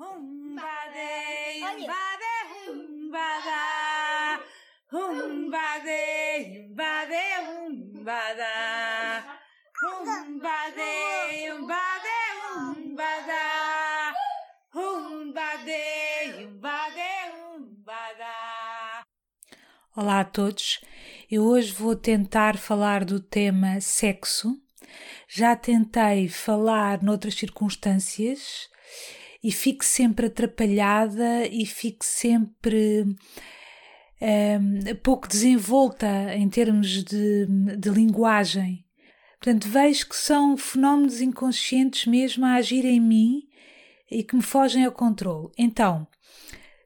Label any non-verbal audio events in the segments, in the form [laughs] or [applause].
Humbade, humbade, humbada. Humbade, humbade, humbada. Humbade, humbade, humbada. Humbade, humbade, humbada. Olá a todos. Eu hoje vou tentar falar do tema sexo. Já tentei falar noutras circunstâncias e fico sempre atrapalhada e fico sempre um, pouco desenvolta em termos de, de linguagem. Portanto, vejo que são fenómenos inconscientes mesmo a agir em mim e que me fogem ao controle. Então,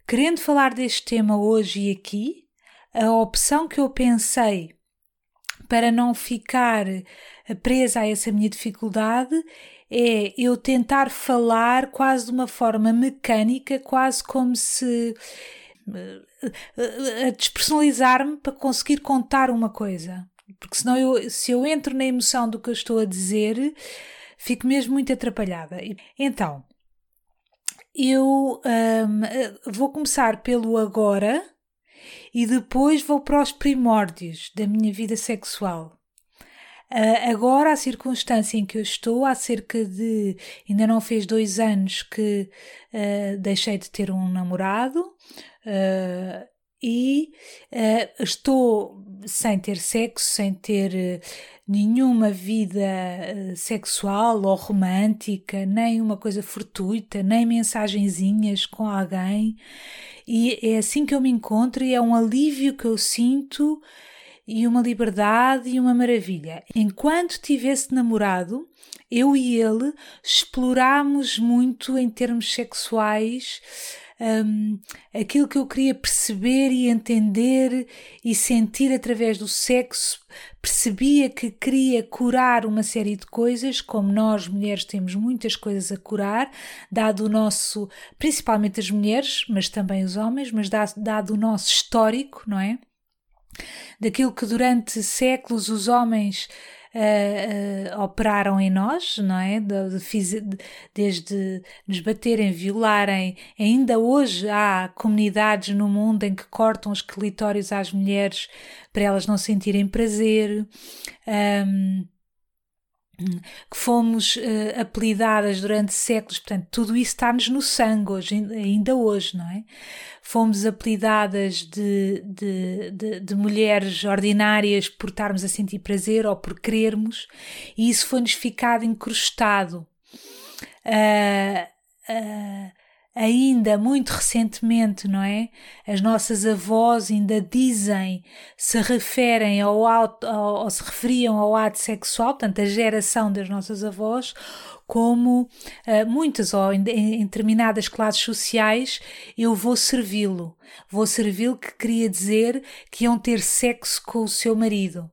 querendo falar deste tema hoje e aqui, a opção que eu pensei para não ficar presa a essa minha dificuldade é eu tentar falar quase de uma forma mecânica, quase como se a despersonalizar-me para conseguir contar uma coisa. Porque senão eu, se eu entro na emoção do que eu estou a dizer, fico mesmo muito atrapalhada. Então, eu um, vou começar pelo agora e depois vou para os primórdios da minha vida sexual. Uh, agora, a circunstância em que eu estou, há cerca de. ainda não fez dois anos que uh, deixei de ter um namorado uh, e estou sem ter sexo, sem ter nenhuma vida sexual ou romântica, nem uma coisa fortuita, nem mensagenzinhas com alguém. E é assim que eu me encontro e é um alívio que eu sinto e uma liberdade e uma maravilha. Enquanto tivesse namorado, eu e ele explorámos muito em termos sexuais um, aquilo que eu queria perceber e entender e sentir através do sexo. Percebia que queria curar uma série de coisas, como nós mulheres temos muitas coisas a curar, dado o nosso, principalmente as mulheres, mas também os homens, mas dado o nosso histórico, não é? Daquilo que durante séculos os homens uh, uh, operaram em nós, não é? De, de, desde nos baterem, violarem. Ainda hoje há comunidades no mundo em que cortam os clitórios às mulheres para elas não sentirem prazer. Um, que fomos uh, apelidadas durante séculos, portanto, tudo isso está-nos no sangue hoje, ainda hoje, não é? Fomos apelidadas de, de, de, de, mulheres ordinárias por estarmos a sentir prazer ou por querermos, e isso foi-nos ficado incrustado. Uh, uh, ainda muito recentemente, não é? As nossas avós ainda dizem, se referem ao ato, ou se referiam ao ato sexual, portanto, a geração das nossas avós, como uh, muitas ou em, em, determinadas classes sociais, eu vou servi-lo. Vou servi-lo que queria dizer que iam ter sexo com o seu marido.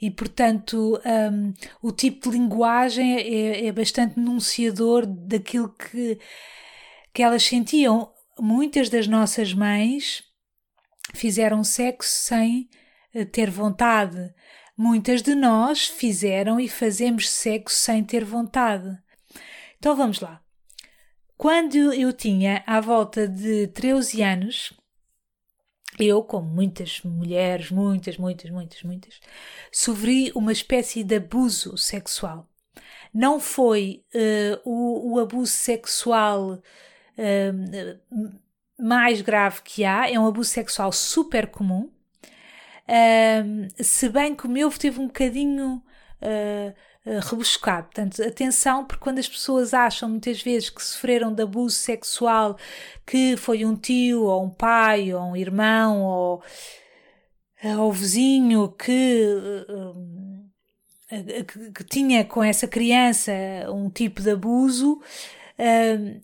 E, portanto, um, o tipo de linguagem é, é bastante denunciador daquilo que que elas sentiam. Muitas das nossas mães fizeram sexo sem eh, ter vontade. Muitas de nós fizeram e fazemos sexo sem ter vontade. Então vamos lá. Quando eu tinha à volta de 13 anos, eu, como muitas mulheres, muitas, muitas, muitas, muitas, sofri uma espécie de abuso sexual. Não foi uh, o, o abuso sexual mais grave que há, é um abuso sexual super comum. se bem que o meu teve um bocadinho uh, uh, rebuscado. Portanto, atenção, porque quando as pessoas acham muitas vezes que sofreram de abuso sexual, que foi um tio, ou um pai, ou um irmão, ou, uh, ou vizinho que. Que, que tinha com essa criança um tipo de abuso,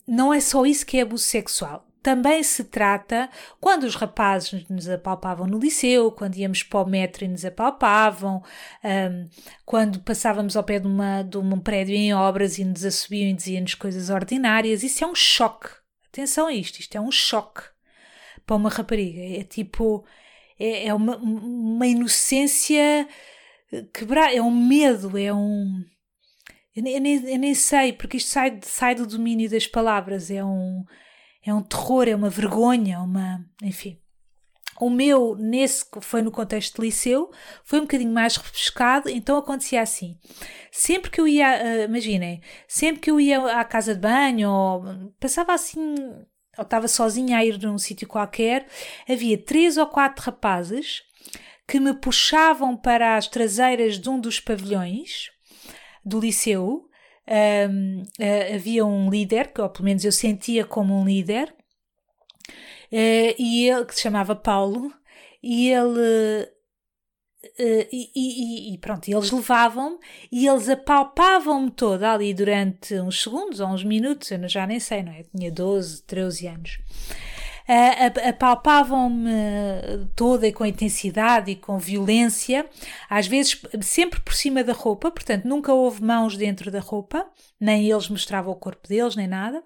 não é só isso que é abuso sexual. Também se trata quando os rapazes nos apalpavam no liceu, quando íamos para o metro e nos apalpavam, um, quando passávamos ao pé de, uma, de um prédio em obras e nos assobiam e diziam-nos coisas ordinárias. Isso é um choque. Atenção a isto, isto é um choque para uma rapariga. É tipo, é, é uma, uma inocência quebrar, é um medo, é um Eu nem, eu nem, sei, porque isto sai, sai do domínio das palavras. É um, é um terror, é uma vergonha, uma. Enfim. O meu, nesse foi no contexto de liceu, foi um bocadinho mais refrescado, então acontecia assim. Sempre que eu ia, uh, imaginem, sempre que eu ia à casa de banho, ou passava assim, ou estava sozinha a ir num sítio qualquer, havia três ou quatro rapazes que me puxavam para as traseiras de um dos pavilhões do liceu. Um, havia um líder, que ou pelo menos eu sentia como um líder, uh, e ele, que se chamava Paulo, e ele. Uh, e, e, e, pronto, eles levavam-me e eles apalpavam-me toda ali durante uns segundos ou uns minutos, eu já nem sei, não é? Eu tinha 12, 13 anos uh, apalpavam-me toda e com intensidade e com violência, às vezes sempre por cima da roupa, portanto nunca houve mãos dentro da roupa, nem eles mostravam o corpo deles, nem nada.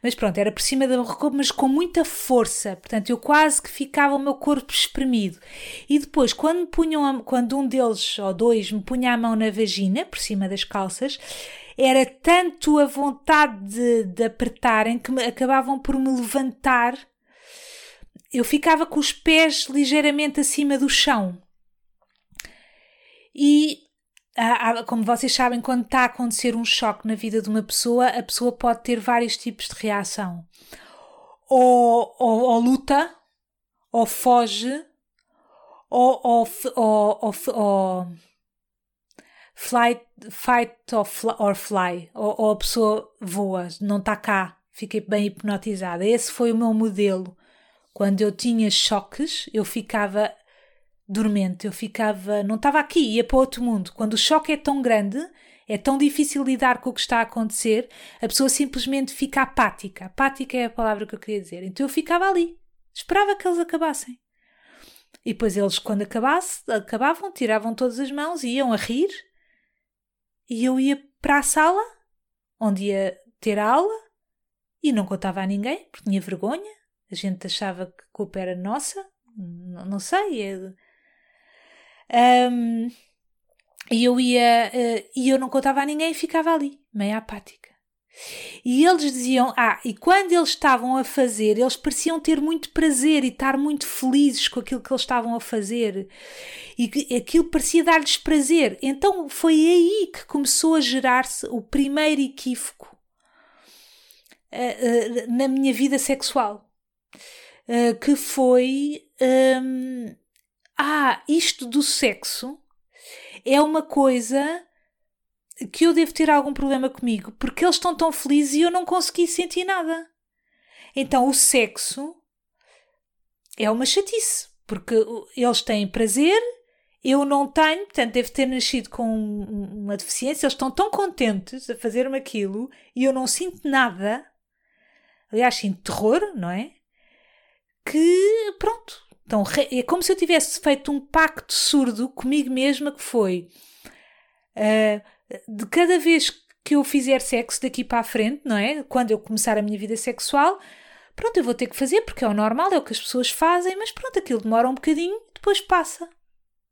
Mas pronto, era por cima da roupa, mas com muita força. Portanto, eu quase que ficava o meu corpo espremido. E depois, quando punham, a, quando um deles ou dois me punha a mão na vagina, por cima das calças, era tanto a vontade de, de apertarem que me, acabavam por me levantar eu ficava com os pés ligeiramente acima do chão. E, como vocês sabem, quando está a acontecer um choque na vida de uma pessoa, a pessoa pode ter vários tipos de reação. Ou, ou, ou luta, ou foge, ou, ou, ou, ou flight, fight or fly, or fly, ou, ou a pessoa voa, não está cá, fiquei bem hipnotizada. Esse foi o meu modelo quando eu tinha choques, eu ficava dormente, eu ficava, não estava aqui, ia para outro mundo. Quando o choque é tão grande, é tão difícil lidar com o que está a acontecer, a pessoa simplesmente fica apática. Apática é a palavra que eu queria dizer. Então eu ficava ali, esperava que eles acabassem. E depois eles, quando acabasse, acabavam, tiravam todas as mãos e iam a rir. E eu ia para a sala, onde ia ter a aula, e não contava a ninguém, porque tinha vergonha a gente achava que a culpa era nossa, não, não sei. É... Um, e eu ia, uh, e eu não contava a ninguém e ficava ali, meio apática. E eles diziam, ah, e quando eles estavam a fazer, eles pareciam ter muito prazer e estar muito felizes com aquilo que eles estavam a fazer. E aquilo parecia dar-lhes prazer. Então foi aí que começou a gerar-se o primeiro equívoco uh, uh, na minha vida sexual. Eh, que foi um, ah, isto do sexo é uma coisa que eu devo ter algum problema comigo, porque eles estão tão felizes e eu não consegui sentir nada. Então o sexo é uma chatice, porque eles têm prazer, eu não tenho, portanto devo ter nascido com uma deficiência, eles estão tão contentes a fazer-me aquilo e eu não sinto nada. Aliás, sinto terror, não é? Que, pronto, então, é como se eu tivesse feito um pacto surdo comigo mesma que foi uh, de cada vez que eu fizer sexo daqui para a frente, não é? Quando eu começar a minha vida sexual, pronto, eu vou ter que fazer porque é o normal, é o que as pessoas fazem, mas pronto, aquilo demora um bocadinho, depois passa.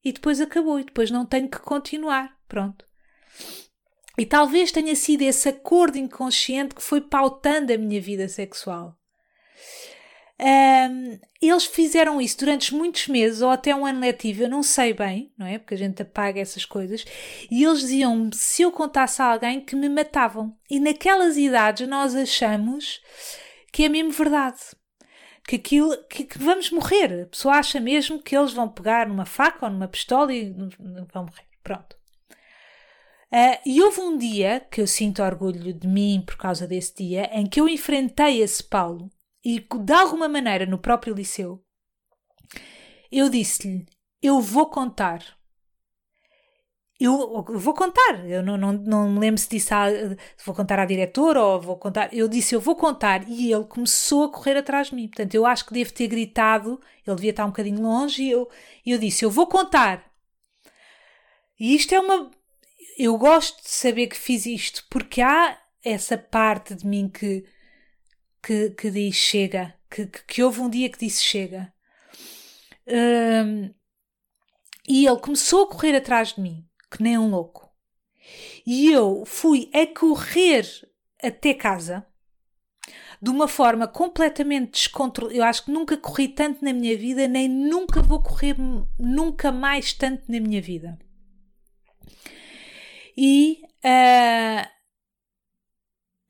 E depois acabou, e depois não tenho que continuar. Pronto. E talvez tenha sido esse acordo inconsciente que foi pautando a minha vida sexual. Um, eles fizeram isso durante muitos meses ou até um ano letivo, eu não sei bem, não é? Porque a gente apaga essas coisas. E eles diziam se eu contasse a alguém que me matavam. E naquelas idades nós achamos que é mesmo verdade. Que aquilo, que, que vamos morrer. A pessoa acha mesmo que eles vão pegar numa faca ou numa pistola e vão morrer. Pronto. Uh, e houve um dia que eu sinto orgulho de mim por causa desse dia em que eu enfrentei esse Paulo e de alguma maneira no próprio liceu, eu disse-lhe: Eu vou contar. Eu, vou contar. Eu não, não, não me lembro se disse a, vou contar à diretora ou vou contar. Eu disse: Eu vou contar. E ele começou a correr atrás de mim. Portanto, eu acho que devo ter gritado. Ele devia estar um bocadinho longe. E eu, eu disse: Eu vou contar. E isto é uma. Eu gosto de saber que fiz isto porque há essa parte de mim que que, que diz chega, que, que, que houve um dia que disse chega. Um, e ele começou a correr atrás de mim, que nem um louco. E eu fui a correr até casa de uma forma completamente descontrolada. Eu acho que nunca corri tanto na minha vida, nem nunca vou correr nunca mais tanto na minha vida. E. Uh,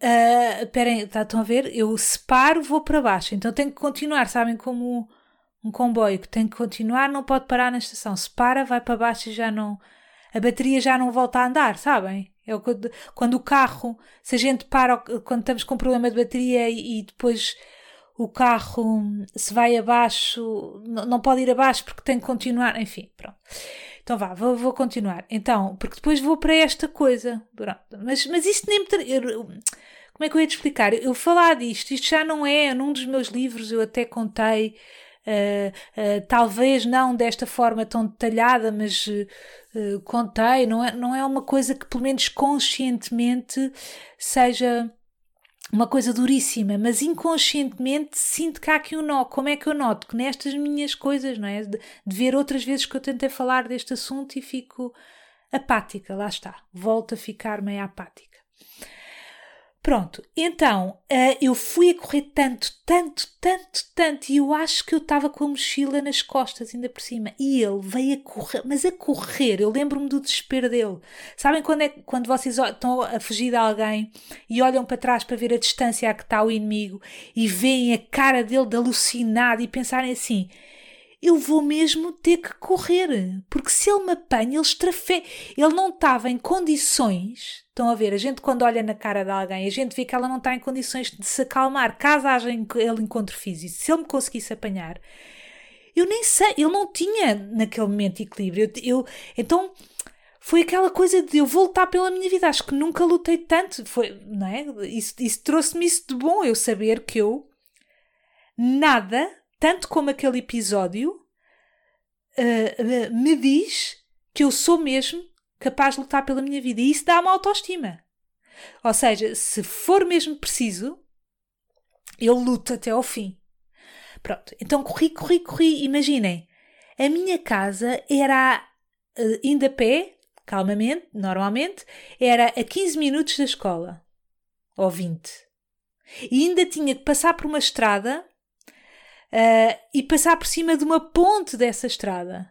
uh, esperem, tá, estão a ver? Eu separo, vou para baixo. Então tenho que continuar, sabem? Como um comboio que tem que continuar, não pode parar na estação. Se para, vai para baixo e já não. A bateria já não volta a andar, sabem? É quando, quando o carro, se a gente para, quando estamos com problema de bateria e, e depois o carro se vai abaixo, não, pode ir abaixo porque tem que continuar, enfim, pronto. Então vá, vou, vou continuar. Então, porque depois vou para esta coisa. Mas, mas isto nem me. Como é que eu ia te explicar? Eu falar disto, isto já não é, num dos meus livros eu até contei Uh, uh, talvez não desta forma tão detalhada, mas uh, contei, não é, não é uma coisa que, pelo menos conscientemente, seja uma coisa duríssima, mas inconscientemente sinto que há aqui um nó. Como é que eu noto? Que nestas minhas coisas, não é? De, de ver outras vezes que eu tentei falar deste assunto e fico apática, lá está, volto a ficar meio apática. Pronto, então uh, eu fui a correr tanto, tanto, tanto, tanto, e eu acho que eu estava com a mochila nas costas, ainda por cima, e ele veio a correr, mas a correr, eu lembro-me do desespero dele. Sabem quando, é, quando vocês estão a fugir de alguém e olham para trás para ver a distância a que está o inimigo e veem a cara dele de alucinado e pensarem assim: eu vou mesmo ter que correr, porque se ele me apanha, ele estrafe... Ele não estava em condições. Estão a ver, a gente quando olha na cara de alguém, a gente vê que ela não está em condições de se acalmar, caso haja ele encontro físico. Se ele me conseguisse apanhar, eu nem sei, ele não tinha naquele momento equilíbrio. Eu, eu então foi aquela coisa de eu voltar pela minha vida. Acho que nunca lutei tanto. Foi, não é? Isso, isso trouxe-me isso de bom, eu saber que eu nada tanto como aquele episódio, uh, me diz que eu sou mesmo capaz de lutar pela minha vida. E isso dá-me autoestima. Ou seja, se for mesmo preciso, eu luto até ao fim. Pronto, então corri, corri, corri. Imaginem, a minha casa era uh, indo a pé, calmamente, normalmente, era a 15 minutos da escola. Ou 20. E ainda tinha que passar por uma estrada uh, e passar por cima de uma ponte dessa estrada.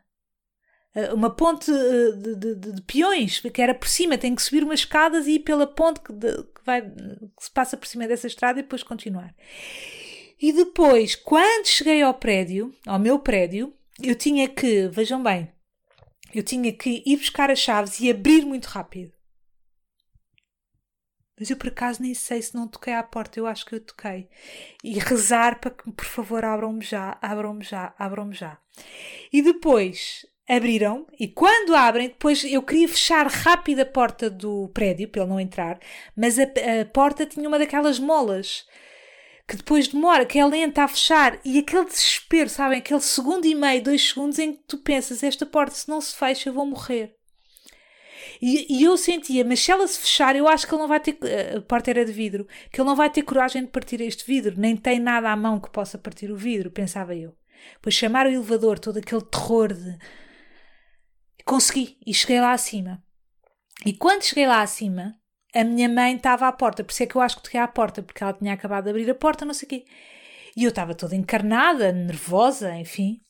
Uh, uma ponte uh, de, de, de, peões, que era por cima, tem que subir umas escadas e ir pela ponte que, de, que, vai, que se passa por cima dessa estrada e depois continuar. E depois, quando cheguei ao prédio, ao meu prédio, eu tinha que, vejam bem, eu tinha que ir buscar as chaves e abrir muito rápido. Mas eu por acaso nem sei se não toquei à porta, eu acho que eu toquei. E rezar para que, por favor, abram-me já, abram-me já, abram-me já. E depois abriram, e quando abrem, depois eu queria fechar rápido a porta do prédio para ele não entrar, mas a, a porta tinha uma daquelas molas que depois demora, que é lenta a fechar, e aquele desespero, sabem? Aquele segundo e meio, dois segundos em que tu pensas: esta porta, se não se fecha, eu vou morrer. E, e, eu sentia, mas se ela se fechar, eu acho que ele não vai ter. A porta era de vidro, que ele não vai ter coragem de partir este vidro, nem tem nada à mão que possa partir o vidro, pensava eu. Pois chamar o elevador, todo aquele terror de. Consegui e cheguei lá acima. E quando cheguei lá acima, a minha mãe estava à porta, por isso é que eu acho que toquei à porta, porque ela tinha acabado de abrir a porta, não sei o quê. E eu estava toda encarnada, nervosa, enfim.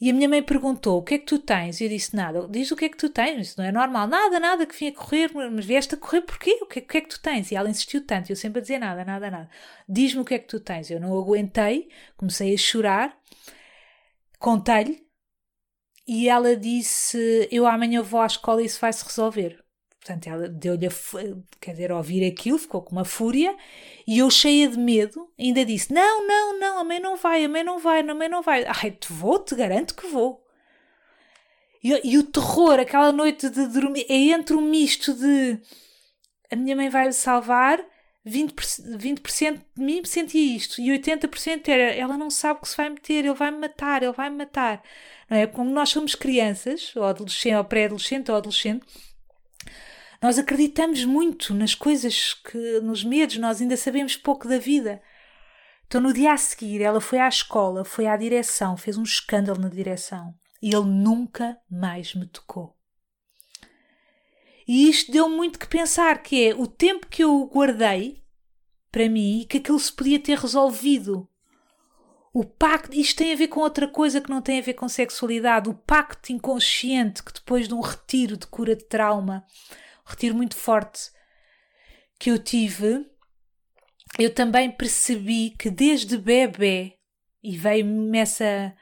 E a minha mãe perguntou: O que é que tu tens? E eu disse: Nada. Diz o que é que tu tens? Isso não é normal. Nada, nada, que vim a correr. Mas vieste a correr porquê? O que, é, o que é que tu tens? E ela insistiu tanto. Eu sempre a dizer: Nada, nada, nada. Diz-me o que é que tu tens. Eu não aguentei, comecei a chorar, contei-lhe. E ela disse: Eu amanhã vou à escola e isso vai se resolver. Portanto, ela deu-lhe, quer dizer, ouvir aquilo, ficou com uma fúria, e eu, cheia de medo, ainda disse: Não, não, não, a mãe não vai, a mãe não vai, a mãe não vai. Ai, te vou, te garanto que vou. E, e o terror, aquela noite de dormir, é entre um misto de a minha mãe vai me salvar, 20%, 20 de mim sentia isto, e 80% era ela não sabe o que se vai meter, ele vai me matar, ele vai me matar. Não é? Como nós somos crianças, ou adolescente, ou pré-adolescente, ou adolescente nós acreditamos muito nas coisas que, nos medos, nós ainda sabemos pouco da vida. Então, no dia a seguir, ela foi à escola, foi à direção, fez um escândalo na direção e ele nunca mais me tocou. E isto deu muito que pensar, que é o tempo que eu guardei para mim e que aquilo se podia ter resolvido. O pacto, isto tem a ver com outra coisa que não tem a ver com sexualidade, o pacto inconsciente que depois de um retiro de cura de trauma, um retiro muito forte que eu tive, eu também percebi que desde bebê, e veio-me essa.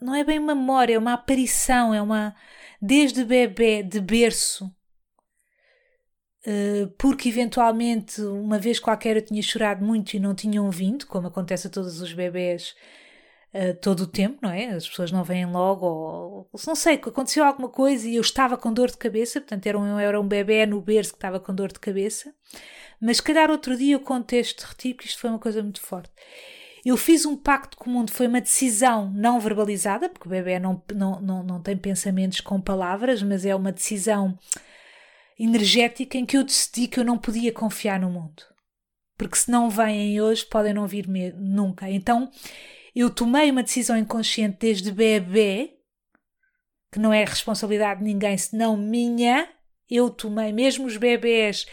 Não é bem memória, é uma aparição, é uma. Desde bebê, de berço, eh, porque eventualmente uma vez qualquer eu tinha chorado muito e não tinham vindo, como acontece a todos os bebés uh, todo o tempo, não é? As pessoas não vêm logo, ou, não sei, aconteceu alguma coisa e eu estava com dor de cabeça, portanto era um, era um bebê no berço que estava com dor de cabeça, mas se calhar outro dia eu conto este retiro, que isto foi uma coisa muito forte. Eu fiz um pacto com o mundo, foi uma decisão não verbalizada, porque o bebê não, não, não, não tem pensamentos com palavras, mas é uma decisão energética em que eu decidi que eu não podia confiar no mundo. Porque se não vêm hoje, podem não vir nunca. Então eu tomei uma decisão inconsciente desde bebê, que não é responsabilidade de ninguém senão minha. Eu tomei, mesmo os bebés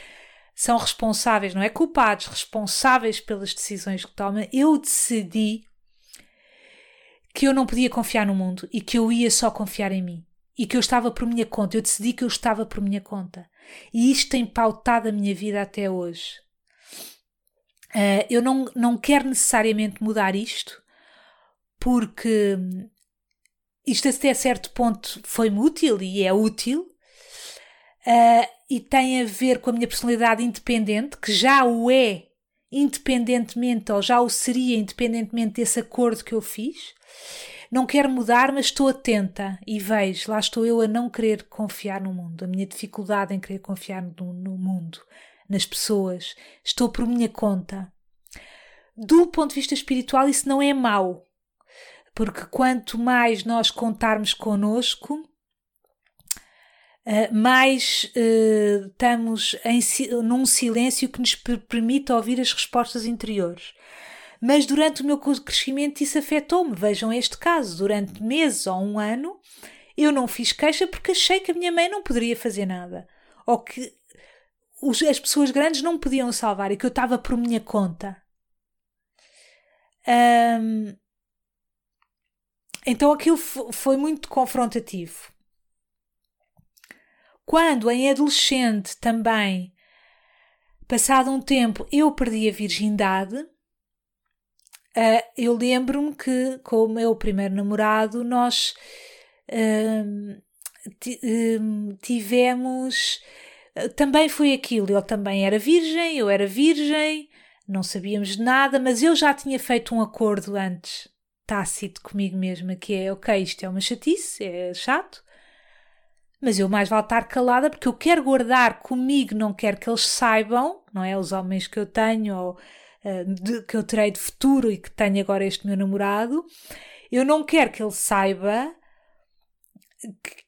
são responsáveis, não é culpados, responsáveis pelas decisões que tomam. Eu decidi que eu não podia confiar no mundo e que eu ia só confiar em mim e que eu estava por minha conta. Eu decidi que eu estava por minha conta. E isto tem pautado a minha vida até hoje. Uh, eu não, não quero necessariamente mudar isto, porque isto até certo ponto foi-me útil e é útil, uh, e tem a ver com a minha personalidade independente, que já o é independentemente, ou já o seria independentemente desse acordo que eu fiz. Não quero mudar, mas estou atenta e vejo, lá estou eu a não querer confiar no mundo, a minha dificuldade em querer confiar no, no mundo, nas pessoas. Estou por minha conta. Do ponto de vista espiritual, isso não é mau, porque quanto mais nós contarmos connosco, Uh, mais uh, estamos em, num silêncio que nos permite ouvir as respostas interiores mas durante o meu crescimento isso afetou-me. Vejam este caso: durante meses ou um ano eu não fiz queixa porque achei que a minha mãe não poderia fazer nada, ou que os, as pessoas grandes não podiam salvar e que eu estava por minha conta. Um, então aquilo foi muito confrontativo. Quando em adolescente também, passado um tempo, eu perdi a virgindade, Uh, eu lembro-me que, com o meu primeiro namorado, nós uh, tivemos. Também foi aquilo, ele também era virgem, eu era virgem, não sabíamos nada, mas eu já tinha feito um acordo antes, tácito comigo mesma, que é: ok, isto é uma chatice, é chato, mas eu mais vale estar calada porque eu quero guardar comigo, não quero que eles saibam, não é? Os homens que eu tenho, ou eh, de, que eu terei de futuro e que tenho agora este meu namorado, eu não quero que ele saiba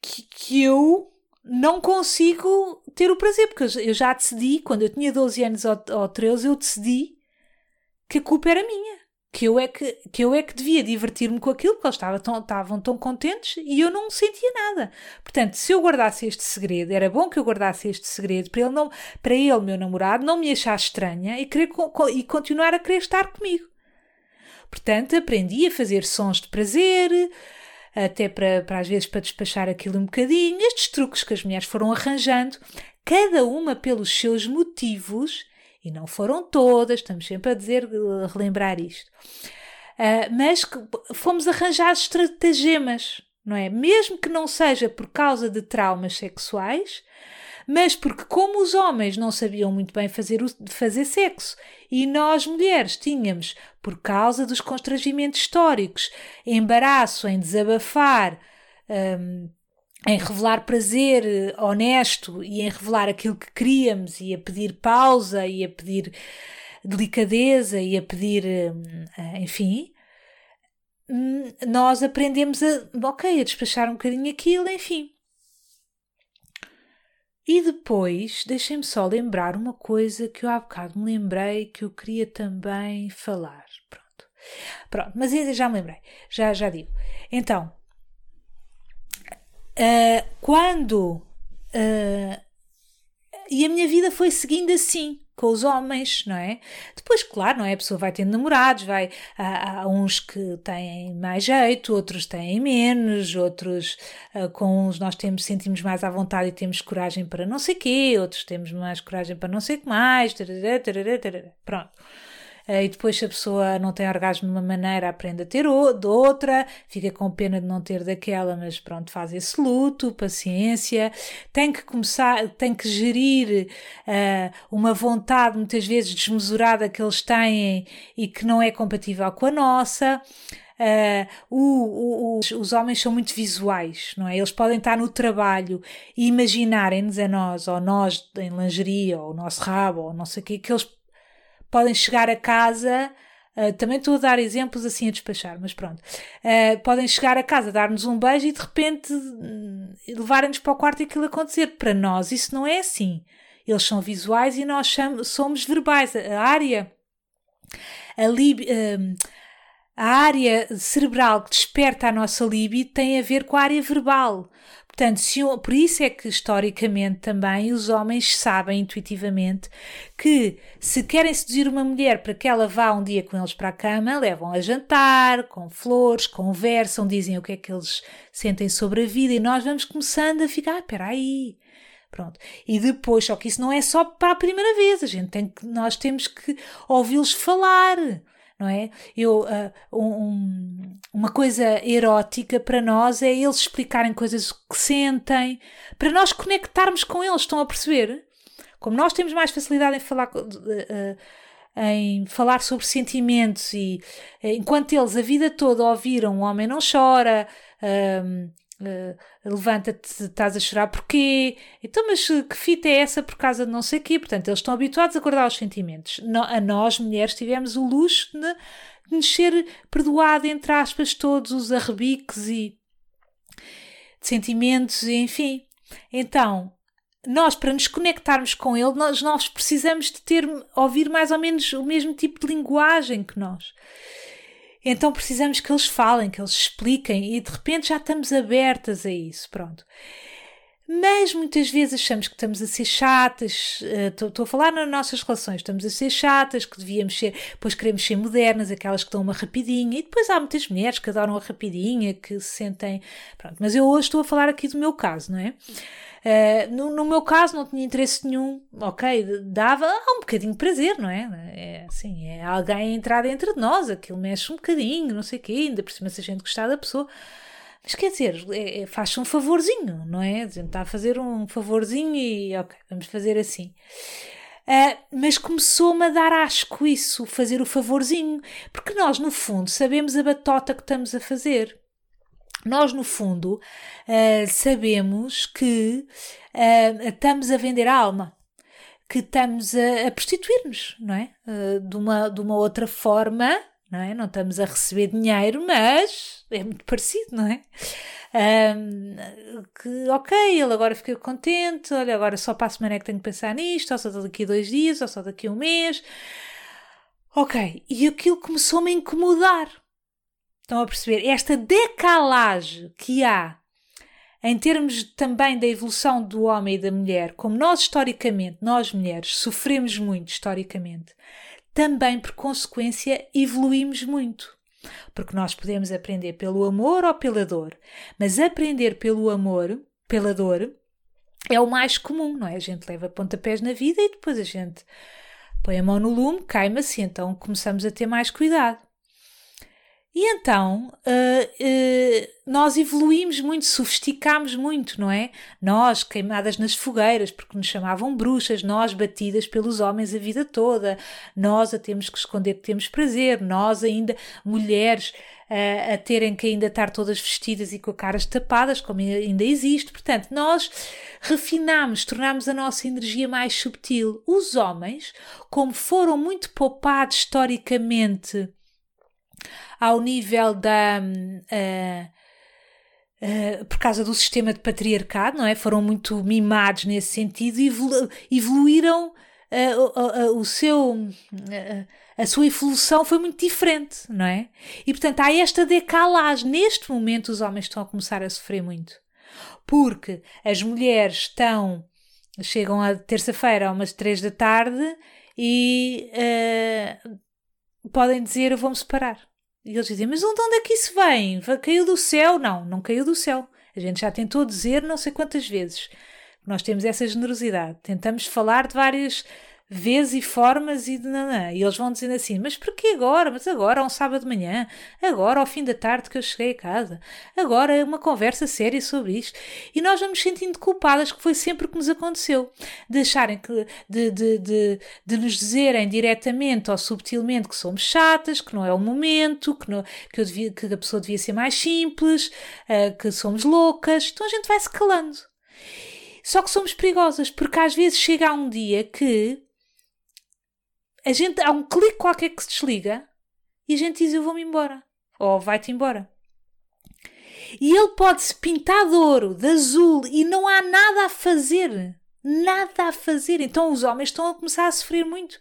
que, que eu não consigo ter o prazer, porque eu já decidi, quando eu tinha 12 anos ou, ou 13, eu decidi que a culpa era minha que eu é que, que, eu é que devia divertir-me com aquilo, porque eles estavam tão, estavam tão contentes e eu não sentia nada. Portanto, se eu guardasse este segredo, era bom que eu guardasse este segredo para ele, não, para ele meu namorado, não me achar estranha e, querer, e continuar a querer estar comigo. Portanto, aprendi a fazer sons de prazer, até para, para às vezes para despachar aquilo um bocadinho, estes truques que as mulheres foram arranjando, cada uma pelos seus motivos e não foram todas, estamos sempre a dizer, a relembrar isto. Uh, mas que fomos arranjar estratagemas, não é? Mesmo que não seja por causa de traumas sexuais, mas porque, como os homens não sabiam muito bem fazer, fazer sexo e nós mulheres tínhamos, por causa dos constrangimentos históricos, embaraço em desabafar. Um, em revelar prazer eh, honesto e em revelar aquilo que queríamos e a pedir pausa e a pedir delicadeza e a pedir, eh, eh, enfim, hum, nós aprendemos a, ok, a despachar um bocadinho aquilo, enfim. E depois, deixem-me só lembrar uma coisa que eu há bocado me lembrei que eu queria também falar. Pronto. Pronto, mas já me lembrei, já, já digo. Então, Uh, quando uh, e a minha vida foi seguindo assim com os homens, não é? Depois, claro, não é? A pessoa vai tendo namorados, vai. Há, há uns que têm mais jeito, outros têm menos, outros uh, com uns nós temos, sentimos mais à vontade e temos coragem para não sei quê, outros temos mais coragem para não sei o que mais. Tarará, tarará, tarará. Pronto. Eh, e depois se a pessoa não tem orgasmo de uma maneira, aprende a ter de outra, fica com pena de não ter daquela, mas pronto, faz esse luto, paciência, tem que começar, tem que gerir uh, uma vontade muitas vezes desmesurada que eles têm e que não é compatível com a nossa. Uh, o, o, os, os, homens são muito visuais, não é? Eles podem estar no trabalho e imaginarem-nos a nós, ou nós em lingerie, ou o nosso rabo, ou não sei o quê, que eles podem chegar a casa. Uh, também estou a dar exemplos assim a despachar, mas pronto. Uh, podem chegar a casa, dar-nos um beijo e de repente uh, levarem-nos para o quarto e aquilo acontecer. Para nós isso não é assim. Eles são visuais e nós somos verbais. A área, a, lib, a área cerebral que desperta a nossa libido tem a ver com a área verbal. Portanto, se, por isso é que historicamente também os homens sabem intuitivamente que se querem seduzir uma mulher para que ela vá um dia com eles para a cama, levam a jantar, com flores, conversam, dizem o que é que eles sentem sobre a vida e nós vamos começando a ficar, ah, espera aí, Pronto. E depois, só que isso não é só para a primeira vez, a gente tem que, nós temos que ouvi-los falar não é? Eu, uh, um, uma coisa erótica para nós é eles explicarem coisas que sentem, para nós conectarmos com eles, estão a perceber? Como nós temos mais facilidade em falar, uh, em falar sobre sentimentos e enquanto eles a vida toda ouviram o homem não chora, Uh, levanta-te, estás a chorar porquê? Então, mas que fita é essa por causa de não sei quê? Portanto, eles estão habituados a guardar os sentimentos. No, a nós, mulheres, tivemos o luxo de, de nos ser perdoado, entre aspas, todos os arrebiques e de sentimentos, enfim. Então, nós, para nos conectarmos com ele, nós, nós precisamos de ter, ouvir mais ou menos o mesmo tipo de linguagem que nós. Então precisamos que eles falem, que eles expliquem e de repente já estamos abertas a isso, pronto. Mas muitas vezes achamos que estamos a ser chatas, estou uh, a falar nas nossas relações, estamos a ser chatas, que devíamos ser, depois queremos ser modernas, aquelas que dão uma rapidinha, e depois há muitas mulheres que adoram a rapidinha, que se sentem. Pronto, mas eu hoje estou a falar aqui do meu caso, não é? Uh, no, no, meu caso não tinha interesse nenhum, ok, dava um bocadinho de prazer, não é? É assim, é alguém entrar dentro de nós, aquilo mexe um bocadinho, não sei o quê, ainda por cima se a gente gostar da pessoa. Mas quer dizer, é, é, faz-se um favorzinho, não é? A gente está a fazer um favorzinho e ok, vamos fazer assim. Uh, mas começou-me a dar asco isso, fazer o favorzinho, porque nós, no fundo, sabemos a batota que estamos a fazer nós, no fundo, uh, sabemos que uh, estamos a vender a alma, que estamos a, a prostituir-nos, não é? Uh, de, uma, de uma outra forma, não é? Não estamos a receber dinheiro, mas é muito parecido, não é? que, ok, ele agora fica contente, olha, agora só para a semana é que tenho que pensar nisto, ou só daqui a dois dias, ou só daqui a um mês. Ok, e aquilo começou-me a incomodar Estão a perceber? Esta decalagem que há em termos também da evolução do homem e da mulher, como nós historicamente, nós mulheres, sofremos muito historicamente, também por consequência evoluímos muito. Porque nós podemos aprender pelo amor ou pela dor, mas aprender pelo amor, pela dor, é o mais comum, não é? A gente leva pontapés na vida e depois a gente põe a mão no lume, queima-se, então começamos a ter mais cuidado. E então uh, uh, nós evoluímos muito, sofisticámos muito, não é? Nós queimadas nas fogueiras porque nos chamavam bruxas, nós batidas pelos homens a vida toda, nós a temos que esconder que temos prazer, nós ainda mulheres uh, a terem que ainda estar todas vestidas e com caras tapadas, como ainda existe. Portanto, nós refinamos, tornamos a nossa energia mais subtil. Os homens, como foram muito poupados historicamente ao nível da. Uh, uh, por causa do sistema de patriarcado, não é? Foram muito mimados nesse sentido e evolu evoluíram. Uh, o seu. a sua evolução foi muito diferente, não é? E portanto há esta decalagem. Neste momento, os homens estão a começar a sofrer muito. Porque as mulheres estão, chegam a terça-feira, umas três da tarde, e uh, podem dizer: Eu vou-me separar. E eles dizem: Mas de onde é que isso vem? Caiu do céu? Não, não caiu do céu. A gente já tentou dizer não sei quantas vezes. Nós temos essa generosidade. Tentamos falar de várias vezes e formas e, nanã. e eles vão dizendo assim, mas porquê agora? Mas agora, um sábado de manhã, agora, ao fim da tarde que eu cheguei a casa, agora é uma conversa séria sobre isto. E nós vamos sentindo culpadas, que foi sempre o que nos aconteceu. De acharem que, de, de, de, de nos dizerem diretamente ou subtilmente que somos chatas, que não é o momento, que, não, que, eu devia, que a pessoa devia ser mais simples, uh, que somos loucas. Então a gente vai se calando. Só que somos perigosas, porque às vezes chega um dia que a gente há um clique qualquer que se desliga e a gente diz eu vou-me embora. Ou vai-te embora. E ele pode-se pintar de ouro, de azul, e não há nada a fazer. Nada a fazer. Então os homens estão a começar a sofrer muito.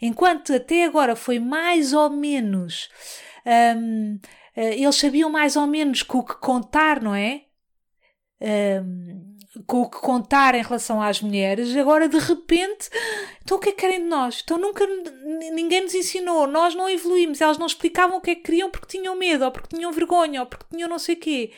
Enquanto até agora foi mais ou menos. Um, eh, eles sabiam mais ou menos com o que contar, não é? Um, com o que contar em relação às mulheres, agora de repente, então o que é que querem de nós? Então nunca ninguém nos ensinou, nós não evoluímos, elas não explicavam o que é que queriam porque tinham medo, ou porque tinham vergonha, ou porque tinham não sei o quê.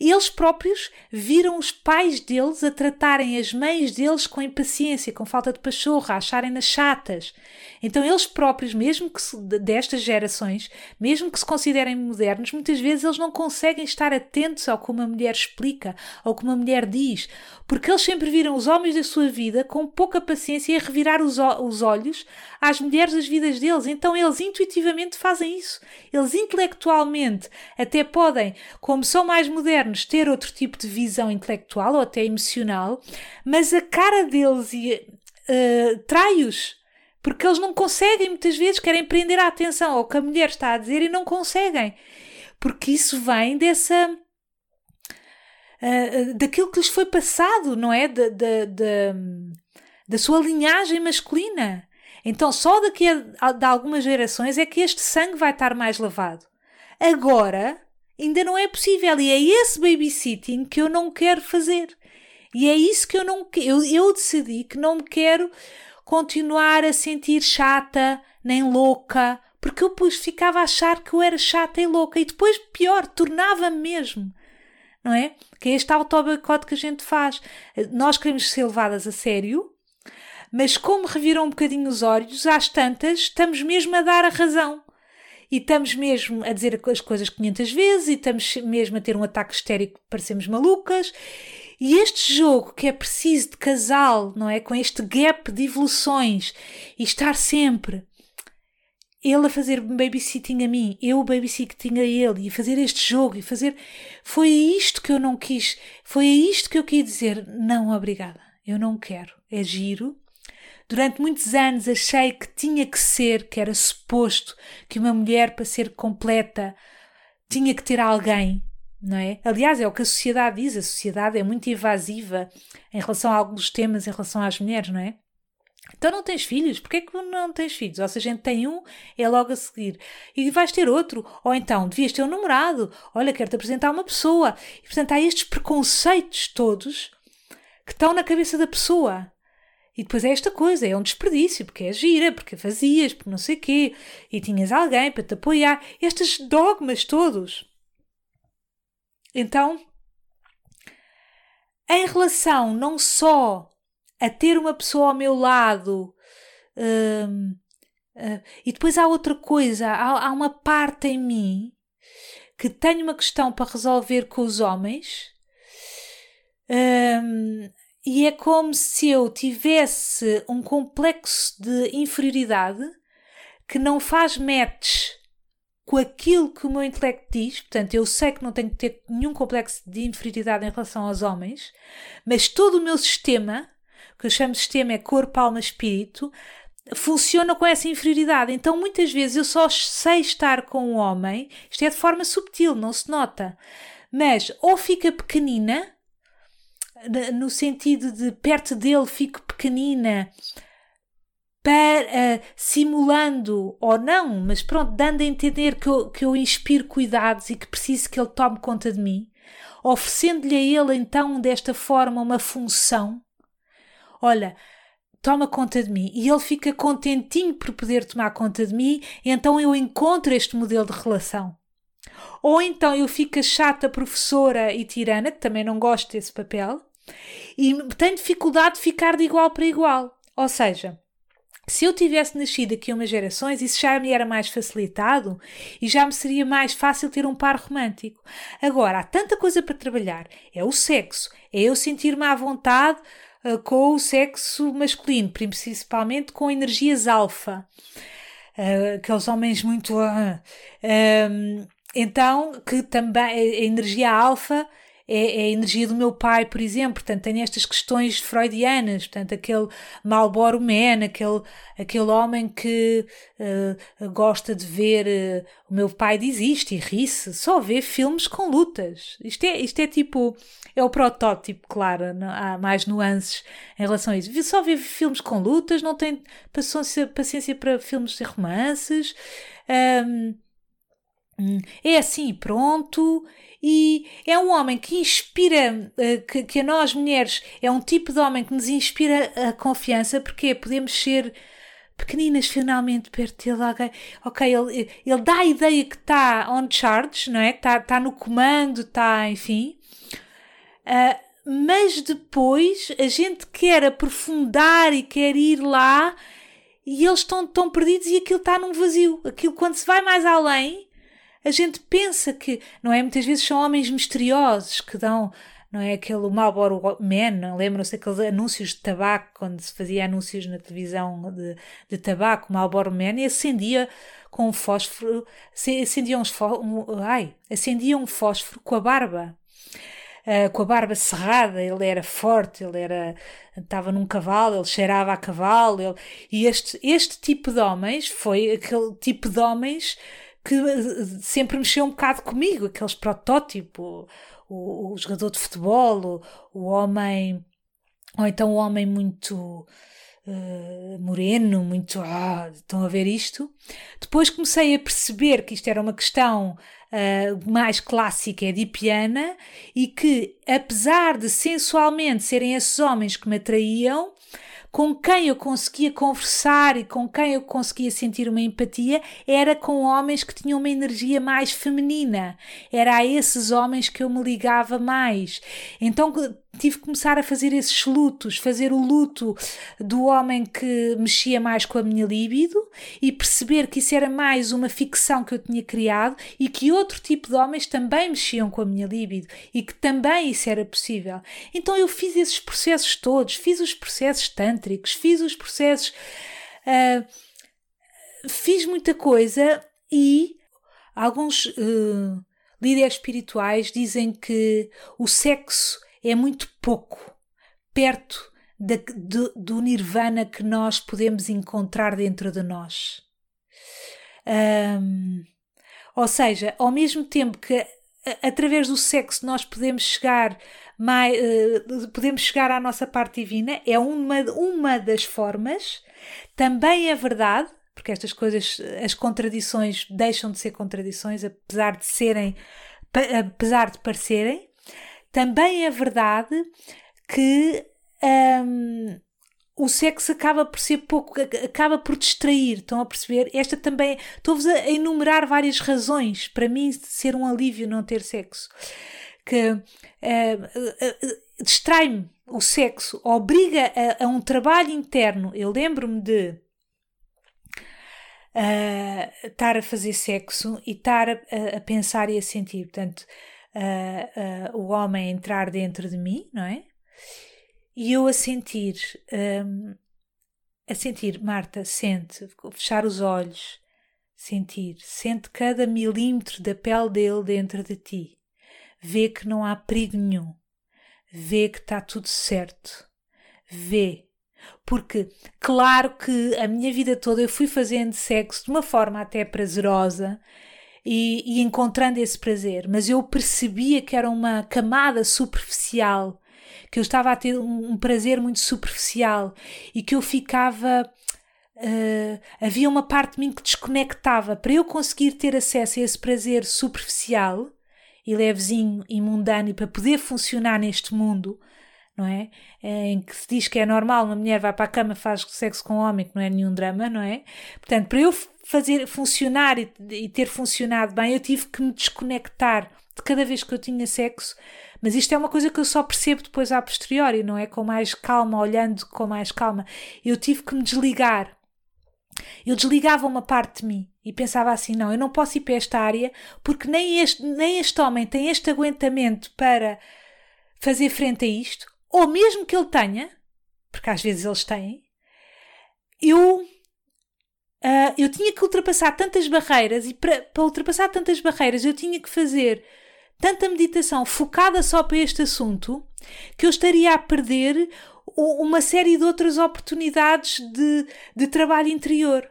Eles próprios viram os pais deles a tratarem as mães deles com impaciência, com falta de pachorra, acharem-nas chatas. Então eles próprios, mesmo que se, destas gerações, mesmo que se considerem modernos, muitas vezes eles não conseguem estar atentos ao que uma mulher explica, ao que uma mulher diz, porque eles sempre viram os homens da sua vida com pouca paciência a revirar os, os olhos às mulheres das vidas deles. Então eles intuitivamente fazem isso. Eles intelectualmente até podem, como são mais modernos, ter outro tipo de visão intelectual ou até emocional, mas a cara deles uh, trai-os porque eles não conseguem, muitas vezes, querem prender a atenção ao que a mulher está a dizer e não conseguem. Porque isso vem dessa. Uh, daquilo que lhes foi passado, não é? Da, da, da, da sua linhagem masculina. Então, só daqui a, de algumas gerações é que este sangue vai estar mais lavado. Agora, ainda não é possível. E é esse babysitting que eu não quero fazer. E é isso que eu não eu, eu decidi que não me quero continuar a sentir chata, nem louca, porque eu depois ficava a achar que eu era chata e louca e depois, pior, tornava-me mesmo. Não é? Que é este autoboicote que a gente faz. Nós queremos ser levadas a sério, mas como reviram um bocadinho os olhos, às tantas, estamos mesmo a dar a razão. E estamos mesmo a dizer as coisas 500 vezes, e estamos mesmo a ter um ataque histérico, parecemos malucas, e este jogo que é preciso de casal, não é? Com este gap de evoluções e estar sempre ele a fazer babysitting a mim, eu babysitting a ele e fazer este jogo e fazer. Foi isto que eu não quis, foi isto que eu quis dizer. Não, obrigada, eu não quero. É giro. Durante muitos anos achei que tinha que ser, que era suposto que uma mulher para ser completa tinha que ter alguém não é? Aliás, é o que a sociedade diz, a sociedade é muito invasiva em relação a alguns temas, em relação às mulheres, não é? Então não tens filhos? Porquê que não tens filhos? Ou seja, a gente tem um, é logo a seguir. E vais ter outro. Ou então, devias ter um namorado. Olha, quero-te apresentar uma pessoa. E portanto há estes preconceitos todos que estão na cabeça da pessoa. E depois é esta coisa, é um desperdício, porque é gira, porque fazias, porque não sei o quê, e tinhas alguém para te apoiar. Estes dogmas todos. Então, em relação não só a ter uma pessoa ao meu lado, uh, uh, e depois há outra coisa, há, há, uma parte em mim que tenho uma questão para resolver com os homens, um, e é como se eu tivesse um complexo de inferioridade que não faz match com aquilo que o meu intelecto diz, portanto, eu sei que não tenho que ter nenhum complexo de inferioridade em relação aos homens, mas todo o meu sistema, que eu chamo de sistema é corpo, alma, espírito, funciona com essa inferioridade. Então, muitas vezes eu só sei estar com um homem, isto é de forma subtil, não se nota, mas ou fica pequenina, no sentido de perto dele fico pequenina, uh, simulando ou não, mas pronto, dando a entender que eu, que eu inspiro cuidados e que preciso que ele tome conta de mim. oferecendo-lhe a ele então desta forma uma função, olha, toma conta de mim. E ele fica contentinho por poder tomar conta de mim, então eu encontro este modelo de relação. Ou então eu fico a chata professora e tirana, que também não gosto desse papel, e tenho dificuldade de ficar de igual para igual. Ou seja, se eu tivesse nascido aqui umas gerações, isso já me era mais facilitado e já me seria mais fácil ter um par romântico. Agora, há tanta coisa para trabalhar. É o sexo, é eu sentir-me à vontade uh, com o sexo masculino, principalmente com energias alfa. Uh, aqueles homens muito. Uh, então, que também a energia alfa é, é, a energia do meu pai, por exemplo. Portanto, tem estas questões freudianas. Portanto, aquele Malboro Man, aquele, aquele homem que uh, gosta de ver. Uh, o meu pai diz isto e ri-se. Só vê filmes com lutas. Isto é, isto é tipo. É o protótipo, claro. Não, há mais nuances em relação a isso. Só vê filmes com lutas, não tem paciência, paciência para filmes de romances. Um, é assim, pronto e é um homem que inspira, eh, que, que a nós mulheres é um tipo de homem que nos inspira a confiança, porque podemos ser pequeninas finalmente perto dele ok, ele, ele dá a ideia que está on charge, não é? Está, está no comando, está, enfim. Uh, mas depois a gente quer aprofundar e quer ir lá e eles estão tão perdidos e aquilo está num vazio. Aquilo quando se vai mais além a gente pensa que, não é? Muitas vezes são homens misteriosos que dão, não é? Aquele Marlboro Man, lembram-se daqueles anúncios de tabaco, quando se fazia anúncios na televisão de, de tabaco, Marlboro Man, e acendia com um fósforo, acendia, uns um, ai, acendia um fósforo com a barba. Uh, com a barba cerrada, ele era forte, ele era estava num cavalo, ele cheirava a cavalo, ele, e este, este tipo de homens foi aquele tipo de homens que eh, sempre mexeu um bocado comigo, aqueles protótipos, o, o, jogador de futebol, o, o, homem, ou então o homem muito uh, moreno, muito. Ah, estão a ver isto? Depois comecei a perceber que isto era uma questão uh, mais clássica, edipiana, e que, apesar de sensualmente serem esses homens que me atraíam, com quem eu conseguia conversar e com quem eu conseguia sentir uma empatia era com homens que tinham uma energia mais feminina. Era a esses homens que eu me ligava mais. Então tive que começar a fazer esses lutos, fazer o luto do homem que mexia mais com a minha libido e perceber que isso era mais uma ficção que eu tinha criado e que outro tipo de homens também mexiam com a minha libido e que também isso era possível. Então eu fiz esses processos todos, fiz os processos tântricos, fiz os processos. Uh, fiz muita coisa e alguns uh, líderes espirituais dizem que o sexo é muito pouco perto de, de, do nirvana que nós podemos encontrar dentro de nós. Um, ou seja, ao mesmo tempo que através do sexo nós podemos chegar mais, uh, podemos chegar à nossa parte divina, é uma, uma das formas. Também é verdade, porque estas coisas, as contradições deixam de ser contradições, apesar de serem, apesar de parecerem, também é verdade que um, o sexo acaba por ser pouco, acaba por distrair, estão a perceber? Esta também, estou-vos a enumerar várias razões para mim ser um alívio não ter sexo. Que uh, uh, distrai-me o sexo, obriga a, a, um trabalho interno. Eu lembro-me de uh, estar a fazer sexo e estar a, a, pensar e a sentir. Portanto, uh, uh, o homem entrar dentro de mim, não é? E eu a sentir, um, a sentir, Marta, sente, fechar os olhos, sentir, sente cada milímetro da pele dele dentro de ti, vê que não há perigo nenhum, vê que está tudo certo, vê. Porque, claro que a minha vida toda eu fui fazendo sexo de uma forma até prazerosa, e, e encontrando esse prazer, mas eu percebia que era uma camada superficial, que eu estava a ter um, um prazer muito superficial e que eu ficava. Uh, havia uma parte de mim que desconectava para eu conseguir ter acesso a esse prazer superficial e levezinho e mundano e para poder funcionar neste mundo, não é? Em que se diz que é normal uma mulher vai para a cama faz sexo com um homem, que não é nenhum drama, não é? Portanto, para eu fazer funcionar e, e ter funcionado bem, eu tive que me desconectar de cada vez que eu tinha sexo, mas isto é uma coisa que eu só percebo depois a posteriori, não é? Com mais calma, olhando com mais calma. Eu tive que me desligar. Eu desligava uma parte de mim e pensava assim: não, eu não posso ir para esta área porque nem este, nem este homem tem este aguentamento para fazer frente a isto, ou mesmo que ele tenha, porque às vezes eles têm, eu, uh, eu tinha que ultrapassar tantas barreiras e para, ultrapassar tantas barreiras eu tinha que fazer tanta meditação focada só para este assunto que eu estaria a perder uma série de outras oportunidades de, de trabalho interior.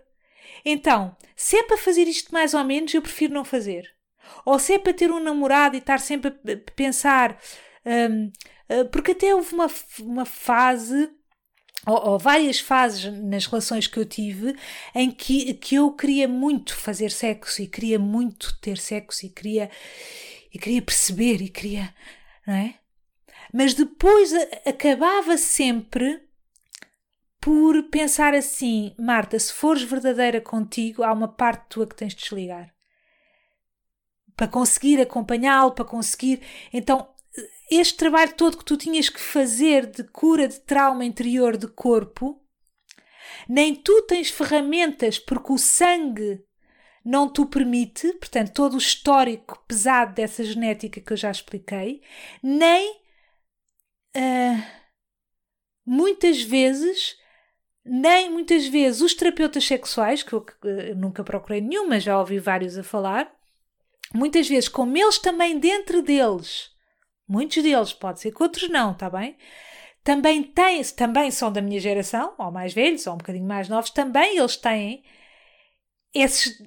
Então, se é para fazer isto mais ou menos, eu prefiro não fazer. Ou se é para ter um namorado e estar sempre a pensar. Um, ah, porque até houve uma, uma fase ou, ou, várias fases nas relações que eu tive em que, que eu queria muito fazer sexo e queria muito ter sexo e queria e queria perceber e queria, não é? Mas depois acabava sempre por pensar assim: Marta, se fores verdadeira contigo, há uma parte tua que tens de desligar. Para conseguir acompanhá-lo, para conseguir. Então, este trabalho todo que tu tinhas que fazer de cura de trauma interior de corpo, nem tu tens ferramentas porque o sangue não te permite, portanto, todo o histórico pesado dessa genética que eu já expliquei, nem uh, muitas vezes, nem muitas vezes os terapeutas sexuais, que eu, uh, nunca procurei nenhum, mas já ouvi vários a falar, muitas vezes, como eles também dentro deles, muitos deles, pode ser que outros não, está bem? Também têm, também são da minha geração, ou mais velhos, ou um bocadinho mais novos, também eles têm esses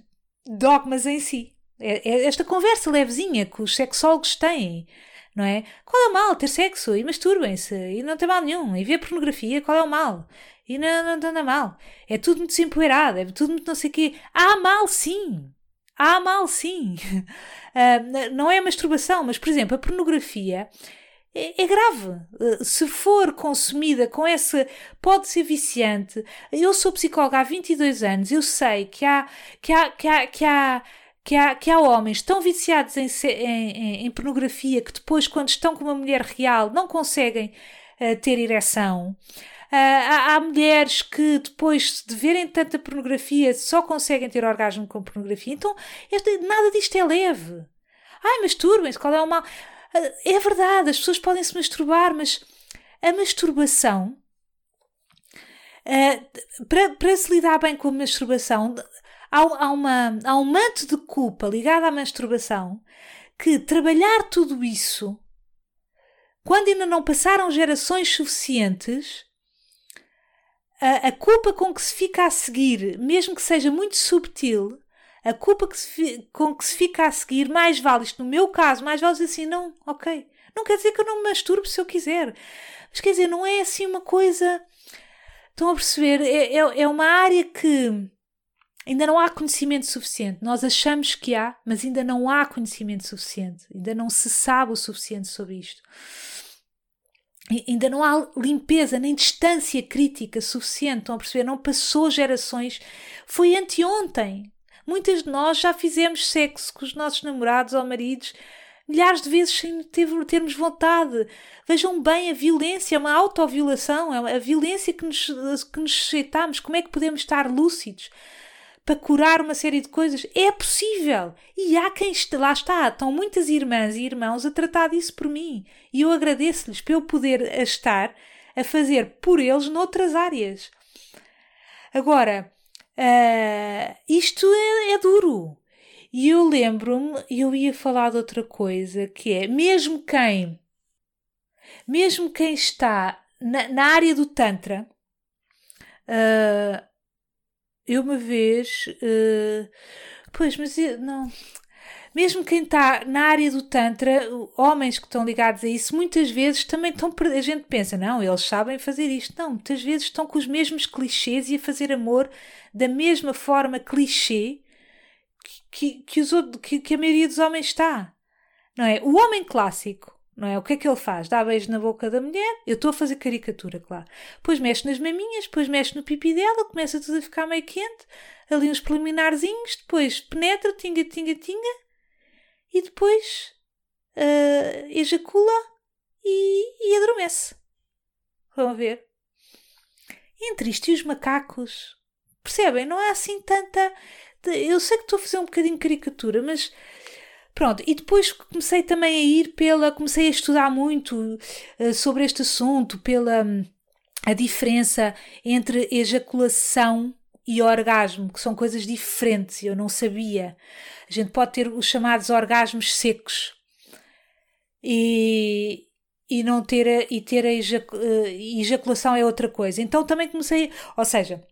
dogmas em si. É, é esta conversa levezinha que os sexólogos têm, não é? Qual é o mal? Ter sexo e masturbem-se e não tem mal nenhum. E ver pornografia, qual é o mal? E não, não, não mal. É tudo muito desempoeirado, é tudo muito não sei o quê. Há mal, sim. Há mal, sim. [laughs] Uh, não é a masturbação, mas, por exemplo, a pornografia é, é, grave. Eh, se for consumida com essa. pode ser viciante. Eu sou psicóloga há 22 anos, eu sei que há. que há. que há, que há que há, que há homens tão viciados em, em, em pornografia que depois, quando estão com uma mulher real, não conseguem uh, ter ereção. Uh, há, há, mulheres que depois de verem tanta pornografia só conseguem ter orgasmo com pornografia. Então, este, nada disto é leve. Ai, masturbem-se, qual é o mal? É verdade, as pessoas podem se masturbar, mas a masturbação, uh, para, para se lidar bem com a masturbação, há, há, uma, há um manto de culpa ligado à masturbação que trabalhar tudo isso, quando ainda não passaram gerações suficientes, a, a culpa com que se fica a seguir, mesmo que seja muito subtil, a culpa que se, com que se fica a seguir, mais vale isto no meu caso, mais vale assim, não, ok. Não quer dizer que eu não me masturbe se eu quiser. Mas quer dizer, não é assim uma coisa. Estão a perceber? É, é, é uma área que ainda não há conhecimento suficiente. Nós achamos que há, mas ainda não há conhecimento suficiente. Ainda não se sabe o suficiente sobre isto. Ainda não há limpeza nem distância crítica suficiente. Estão a perceber? Não passou gerações. Foi anteontem. Muitas de nós já fizemos sexo com os nossos namorados ou maridos milhares de vezes sem ter, termos vontade. Vejam bem a violência, é uma autoviolação, é a violência que nos, que nos sujeitamos. Como é que podemos estar lúcidos para curar uma série de coisas? É possível. E há quem lá está, estão muitas irmãs e irmãos a tratar disso por mim. E eu agradeço-lhes eu poder estar a fazer por eles noutras áreas. Agora, Uh, isto é, é duro. E eu lembro-me, eu ia falar de outra coisa, que é mesmo quem, mesmo quem está na, na área do Tantra, uh, eu uma vez, uh, pois, mas eu, não, mesmo quem está na área do Tantra, homens que estão ligados a isso, muitas vezes também estão. A gente pensa, não, eles sabem fazer isto. Não, muitas vezes estão com os mesmos clichês e a fazer amor da mesma forma clichê que, que, os, que, que a maioria dos homens está. não é? O homem clássico, não é? O que é que ele faz? Dá beijo na boca da mulher, eu estou a fazer caricatura, claro. Depois mexe nas maminhas, depois mexe no pipi dela, começa tudo a ficar meio quente, ali uns preliminarzinhos, depois penetra, tinga, tinga, tinga, e depois uh, ejacula e, e adormece. Vão ver? Entre isto e os macacos, percebem? Não há assim tanta. Eu sei que estou a fazer um bocadinho de caricatura, mas pronto. E depois comecei também a ir pela. Comecei a estudar muito uh, sobre este assunto, pela um, a diferença entre ejaculação e orgasmo, que são coisas diferentes, eu não sabia. A gente pode ter os chamados orgasmos secos e, e não ter a, e ter a ejaculação é outra coisa. Então também comecei, ou seja,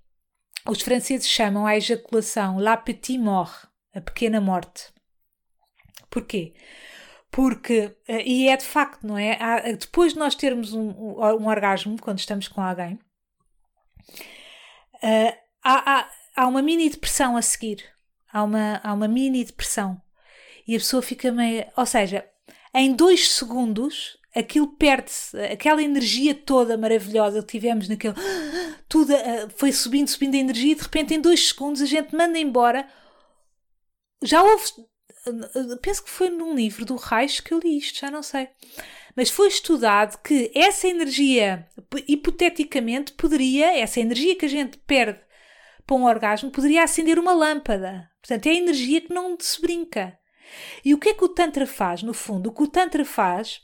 os franceses chamam a ejaculação la petite mort, a pequena morte. Porquê? Porque, eh, e é de facto, não é? Depois de nós termos um, um orgasmo, quando estamos com alguém, eh, há, há, há uma mini depressão a seguir. Há uma, há uma mini depressão. E a pessoa fica meio. Ou seja, em dois segundos aquilo perde-se, aquela energia toda maravilhosa que tivemos naquele. [gasps] Tudo foi subindo, subindo a energia e de repente em dois segundos a gente manda embora. Já houve. Penso que foi num livro do Reich que eu li isto, já não sei. Mas foi estudado que essa energia, hipoteticamente, poderia, essa energia que a gente perde para um orgasmo, poderia acender uma lâmpada. Portanto, é a energia que não se brinca. E o que é que o Tantra faz? No fundo, o que o Tantra faz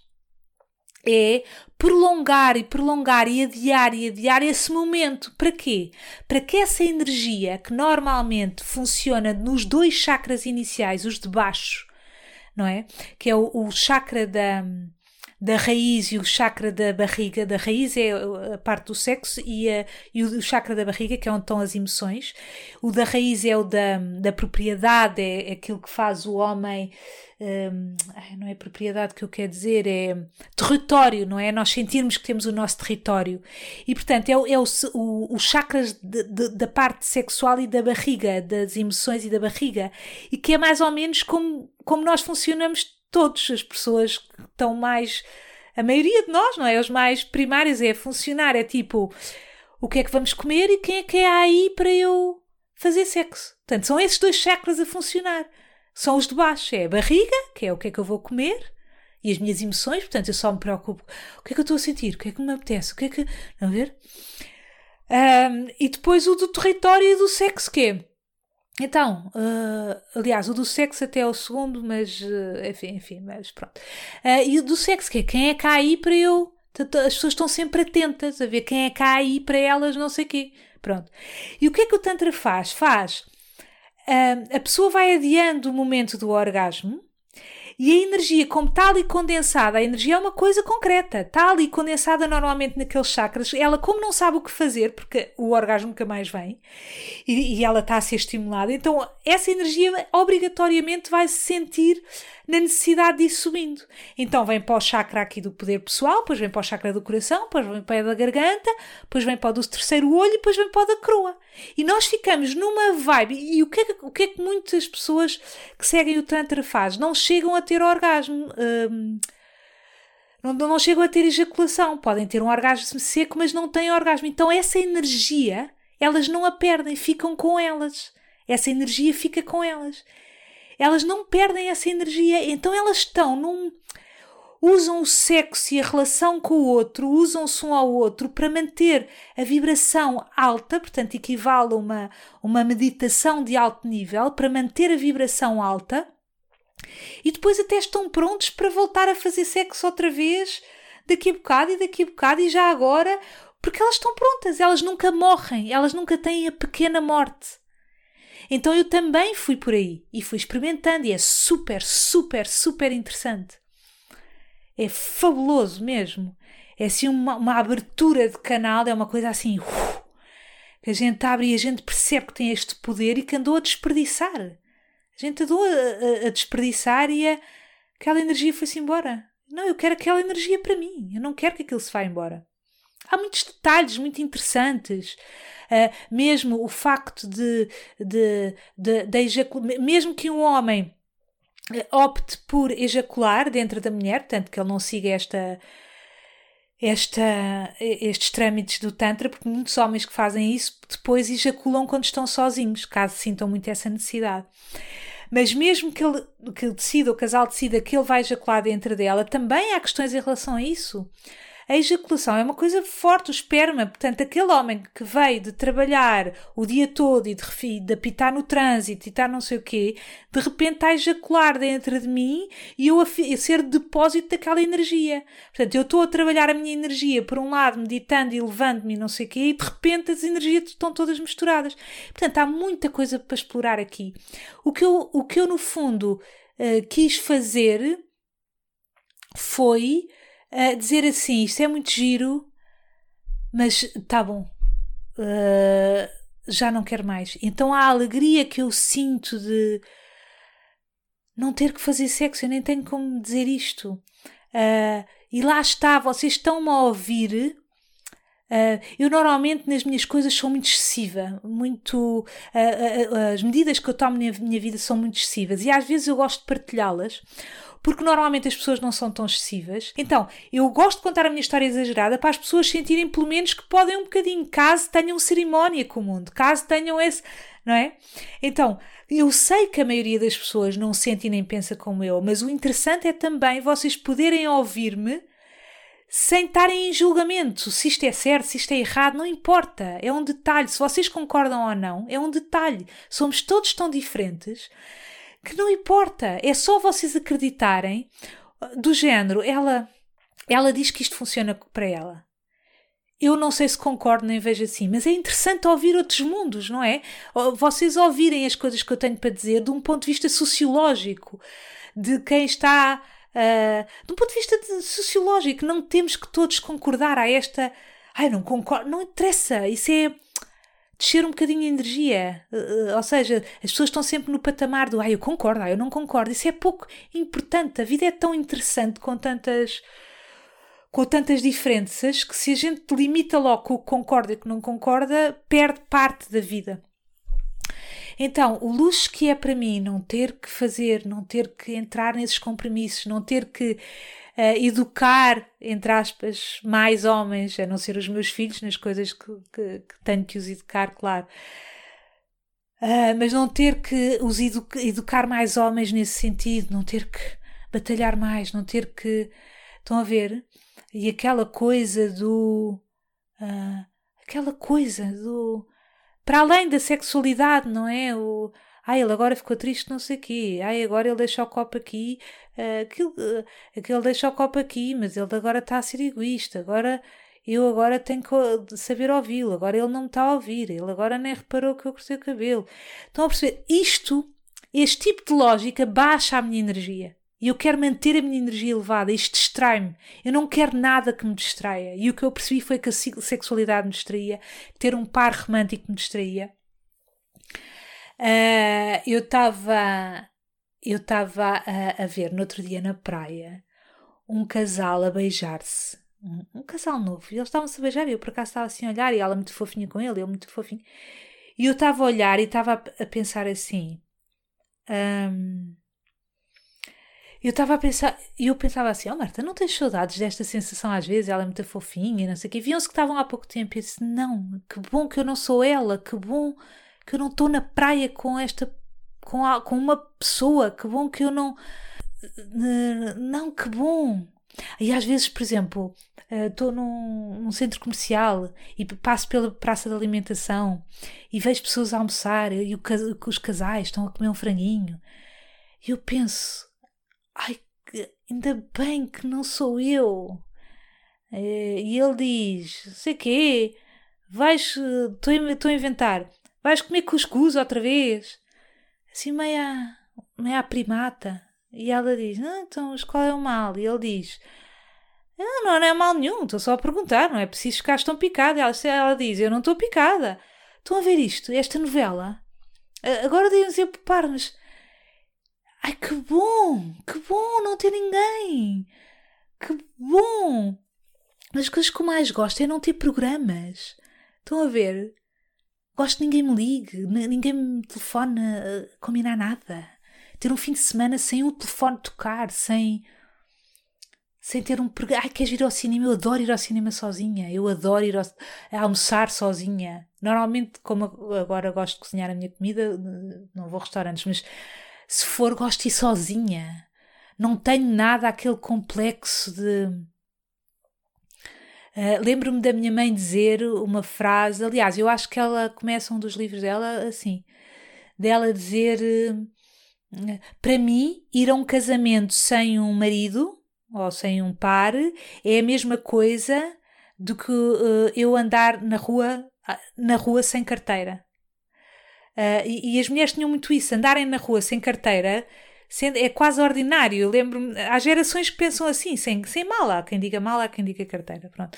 é prolongar e prolongar e adiar e adiar esse momento. Para quê? Para que essa energia que normalmente funciona nos dois chakras iniciais, os de baixo, não é? Que é o, o chakra da, da raiz e o chakra da barriga. Da raiz é a parte do sexo e, a, e o chakra da barriga, que é onde estão as emoções. O da raiz é o da, da propriedade, é, é aquilo que faz o homem. Um, não é propriedade que eu quero dizer, é território, não é? Nós sentirmos que temos o nosso território. E portanto é, é o, o, os chakras de, de, da parte sexual e da barriga, das emoções e da barriga, e que é mais ou menos como, como nós funcionamos todos, as pessoas que estão mais. A maioria de nós, não é? Os mais primários é funcionar, é tipo o que é que vamos comer e quem é que é aí para eu fazer sexo. Portanto, são esses dois chakras a funcionar. São os de baixo, é a barriga, que é o que é que eu vou comer, e as minhas emoções, portanto, eu só me preocupo o que é que eu estou a sentir, o que é que me apetece, o que é que. Não ver? Um, e depois o do território e do sexo, que é então, uh, aliás, o do sexo até é o segundo, mas uh, enfim, enfim, mas pronto. Uh, e o do sexo, que é quem é cá aí para eu. As pessoas estão sempre atentas a ver quem é cá aí para elas, não sei o quê. Pronto. E o que é que o Tantra faz? Faz. A pessoa vai adiando o momento do orgasmo e a energia, como está ali condensada, a energia é uma coisa concreta, está ali condensada normalmente naqueles chakras. Ela, como não sabe o que fazer, porque o orgasmo nunca mais vem, e, e ela está a ser estimulada, então essa energia obrigatoriamente vai se sentir na necessidade de ir subindo. Então vem para o chakra aqui do poder pessoal, depois vem para o chakra do coração, depois vem para o da garganta, depois vem para o do terceiro olho e depois vem para o da coroa. E nós ficamos numa vibe. E o que é que, o que, é que muitas pessoas que seguem o Tantra faz? Não chegam a ter orgasmo. Hum, não, não chegam a ter ejaculação. Podem ter um orgasmo seco, mas não têm orgasmo. Então essa energia, elas não a perdem, ficam com elas. Essa energia fica com elas elas não perdem essa energia, então elas estão num. Usam o sexo e a relação com o outro, usam-se um ao outro para manter a vibração alta, portanto, equivale a uma, uma meditação de alto nível, para manter a vibração alta, e depois até estão prontos para voltar a fazer sexo outra vez, daqui a bocado e daqui a bocado e já agora, porque elas estão prontas, elas nunca morrem, elas nunca têm a pequena morte. Então eu também fui por aí e fui experimentando e é super, super, super interessante. É fabuloso mesmo. É assim uma, uma abertura de canal, é uma coisa assim uf, que a gente abre e a gente percebe que tem este poder e que andou a desperdiçar. A gente andou a, a, a desperdiçar e a, aquela energia foi-se embora. Não, eu quero aquela energia para mim. Eu não quero que aquilo se vá embora. Há muitos detalhes muito interessantes. Uh, mesmo o facto de, de, de, de mesmo que um homem eh, opte por ejacular dentro da mulher, portanto que ele não siga esta, esta, estes trâmites do Tantra, porque muitos homens que fazem isso depois ejaculam quando estão sozinhos, caso sintam muito essa necessidade. Mas mesmo que ele, que decida, o casal decida que ele vai ejacular dentro dela, também há questões em relação a isso. A ejaculação é uma coisa forte, o esperma. Portanto, aquele homem que veio de trabalhar o dia todo e de, de apitar no trânsito e estar não sei o quê, de repente está a ejacular dentro de mim e eu a, a ser depósito daquela energia. Portanto, eu estou a trabalhar a minha energia por um lado, meditando e levando-me não sei o quê, e de repente as energias estão todas misturadas. Portanto, há muita coisa para explorar aqui. O que eu, o que eu no fundo, uh, quis fazer foi dizer assim: isto é muito giro, mas tá bom, uh, já não quero mais. Então a alegria que eu sinto de não ter que fazer sexo, eu nem tenho como dizer isto. Uh, e lá está, vocês estão-me a ouvir. Uh, eu normalmente nas minhas coisas sou muito excessiva, muito uh, as medidas que eu tomo na minha vida são muito excessivas e às vezes eu gosto de partilhá-las porque normalmente as pessoas não são tão excessivas. Então, eu gosto de contar a minha história exagerada para as pessoas sentirem pelo menos que podem um bocadinho, caso tenham cerimónia com o mundo, caso tenham esse, não é? Então, eu sei que a maioria das pessoas não sente e nem pensa como eu, mas o interessante é também vocês poderem ouvir-me sem estarem em julgamento. Se isto é certo, se isto é errado, não importa. É um detalhe. Se vocês concordam ou não, é um detalhe. Somos todos tão diferentes que não importa, é só vocês acreditarem do género, ela ela diz que isto funciona para ela. Eu não sei se concordo nem vejo assim, mas é interessante ouvir outros mundos, não é? Vocês ouvirem as coisas que eu tenho para dizer de um ponto de vista sociológico, de quem está. Uh, de um ponto de vista de sociológico, não temos que todos concordar a esta. Ai, não concordo, não interessa, isso é descer um bocadinho a energia. Uh, ou seja, as pessoas estão sempre no patamar do ah, eu concordo, ah, eu não concordo. Isso é pouco importante. A vida é tão interessante com tantas com tantas diferenças que se a gente limita logo o que concorda e o que não concorda, perde parte da vida. Então, o luxo que é para mim não ter que fazer, não ter que entrar nesses compromissos, não ter que uh, educar, entre aspas, mais homens, a não ser os meus filhos, nas coisas que, que, que tenho que os educar, claro. Uh, mas não ter que os edu educar mais homens nesse sentido, não ter que batalhar mais, não ter que. Estão a ver? E aquela coisa do. Uh, aquela coisa do. Para além da sexualidade, não é? O, Ai, ele agora ficou triste, não sei o quê. Ai, agora ele deixa o copo aqui. Uh, aquilo, uh, aquele deixa o copo aqui, mas ele agora está a ser egoísta. Agora eu agora tenho que saber ouvi-lo. Agora ele não me está a ouvir. Ele agora nem reparou que eu cortei o cabelo. Estão a perceber? Isto, este tipo de lógica baixa a minha energia. E eu quero manter a minha energia elevada. Isto distrai-me. Eu não quero nada que me distraia. E o que eu percebi foi que a sexualidade me distraía, ter um par romântico me distraía. Uh, eu estava eu estava a, a, ver no outro dia na praia um casal a beijar-se. Um, um, casal novo. E eles estavam-se a beijar e eu por acaso estava assim a olhar e ela muito fofinha com ele, ele muito fofinho. E eu estava a olhar e estava a, a, pensar assim. Um, eu estava a pensar, e eu pensava assim, oh Marta, não tens saudades desta sensação às vezes? Ela é muito fofinha não sei o quê. Viam-se que estavam há pouco tempo e eu disse, não, que bom que eu não sou ela, que bom que eu não estou na praia com esta com, a, com uma pessoa, que bom que eu não não, que bom. E às vezes, por exemplo estou num, num, centro comercial e passo pela praça de alimentação e vejo pessoas a almoçar e o, os casais estão a comer um franguinho. E eu penso ai, ainda bem que não sou eu. Eh, e ele diz sei quê vais estou a inventar Vais comer cuscuz outra vez? Assim, meia, meia primata. E ela diz: ah, Então, qual é o mal? E ele diz: ah, Não, não é mal nenhum, estou só a perguntar, não é preciso ficar tão picada. Ela, ela diz: Eu não estou picada. Estão a ver isto, esta novela? Agora devemos ir poupar-nos. Ai, que bom! Que bom não ter ninguém! Que bom! Mas as coisas que eu mais gosto é não ter programas. Estão a ver? Gosto que ninguém me ligue, ninguém me telefone a combinar nada. ter um fim de semana sem o telefone tocar, sem sem ter um ai queres ir ao cinema? Eu adoro ir ao cinema sozinha. Eu adoro ir ao, almoçar sozinha. Normalmente como agora gosto de cozinhar a minha comida não vou a restaurantes mas se for gosto de ir sozinha. Não tenho nada aquele complexo de Uh, Lembro-me da minha mãe dizer uma frase, aliás, eu acho que ela começa um dos livros dela assim, dela dizer uh, para mim, ir a um casamento sem um marido ou sem um par é a mesma coisa do que uh, eu andar na rua, na rua sem carteira. E, e, as mulheres tinham muito isso, andarem na rua sem carteira é quase ordinário. Lembro-me, há gerações que pensam assim, sem, sem mala. Há quem diga mala, há quem diga carteira. Pronto.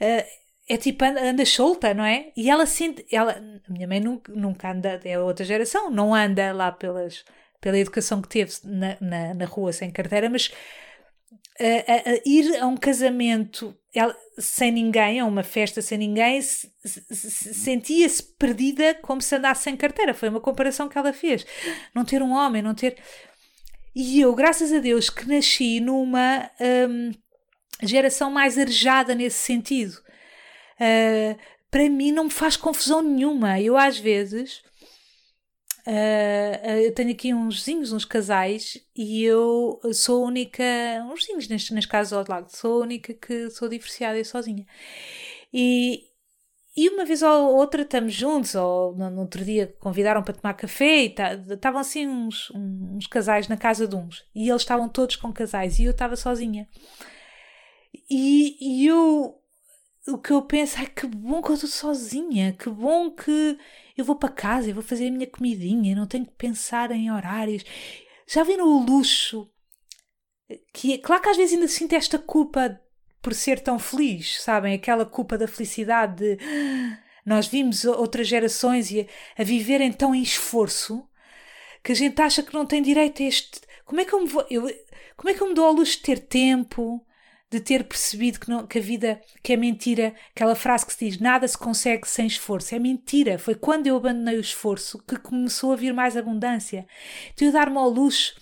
Uh, é tipo, anda, anda, solta, não é? E ela sente, ela, a minha mãe nunca, nunca anda, é outra geração, não anda lá pelas, pela educação que teve na, na, na rua sem carteira, mas ir a um casamento ela, sem ninguém, a uma festa sem ninguém, se, se, sentia-se perdida como se andasse sem carteira. Foi uma comparação que ela fez. Não ter um homem, não ter. E eu, graças a Deus, que nasci numa hum, geração mais arejada nesse sentido. Uh, para mim não me faz confusão nenhuma. Eu às vezes uh, eu tenho aqui uns vizinhos, uns casais, e eu sou a única, uns vizinhos nas, nas casas ao lado, sou a única que sou divorciada e sozinha. E, e uma vez ou outra estamos juntos, ou no, outro dia convidaram para tomar café e estavam assim uns, uns casais na casa de uns. E eles estavam todos com casais e eu estava sozinha. E, e eu, o que eu penso é que bom que eu estou sozinha, que bom que eu vou para casa e vou fazer a minha comidinha, não tenho que pensar em horários. Já viram o luxo? Que, é, claro que às vezes ainda sinto esta culpa por ser tão feliz, sabem? Aquela culpa da felicidade de ah, nós vimos outras gerações a, a viverem tão em esforço que a gente acha que não tem direito a este. Como é que eu me vou. Eu, como é que eu me dou ao luxo de ter tempo, de ter percebido que, não, que a vida, que é mentira, aquela frase que se diz nada se consegue sem esforço, é mentira. Foi quando eu abandonei o esforço que começou a vir mais abundância. Então eu dar-me ao luxo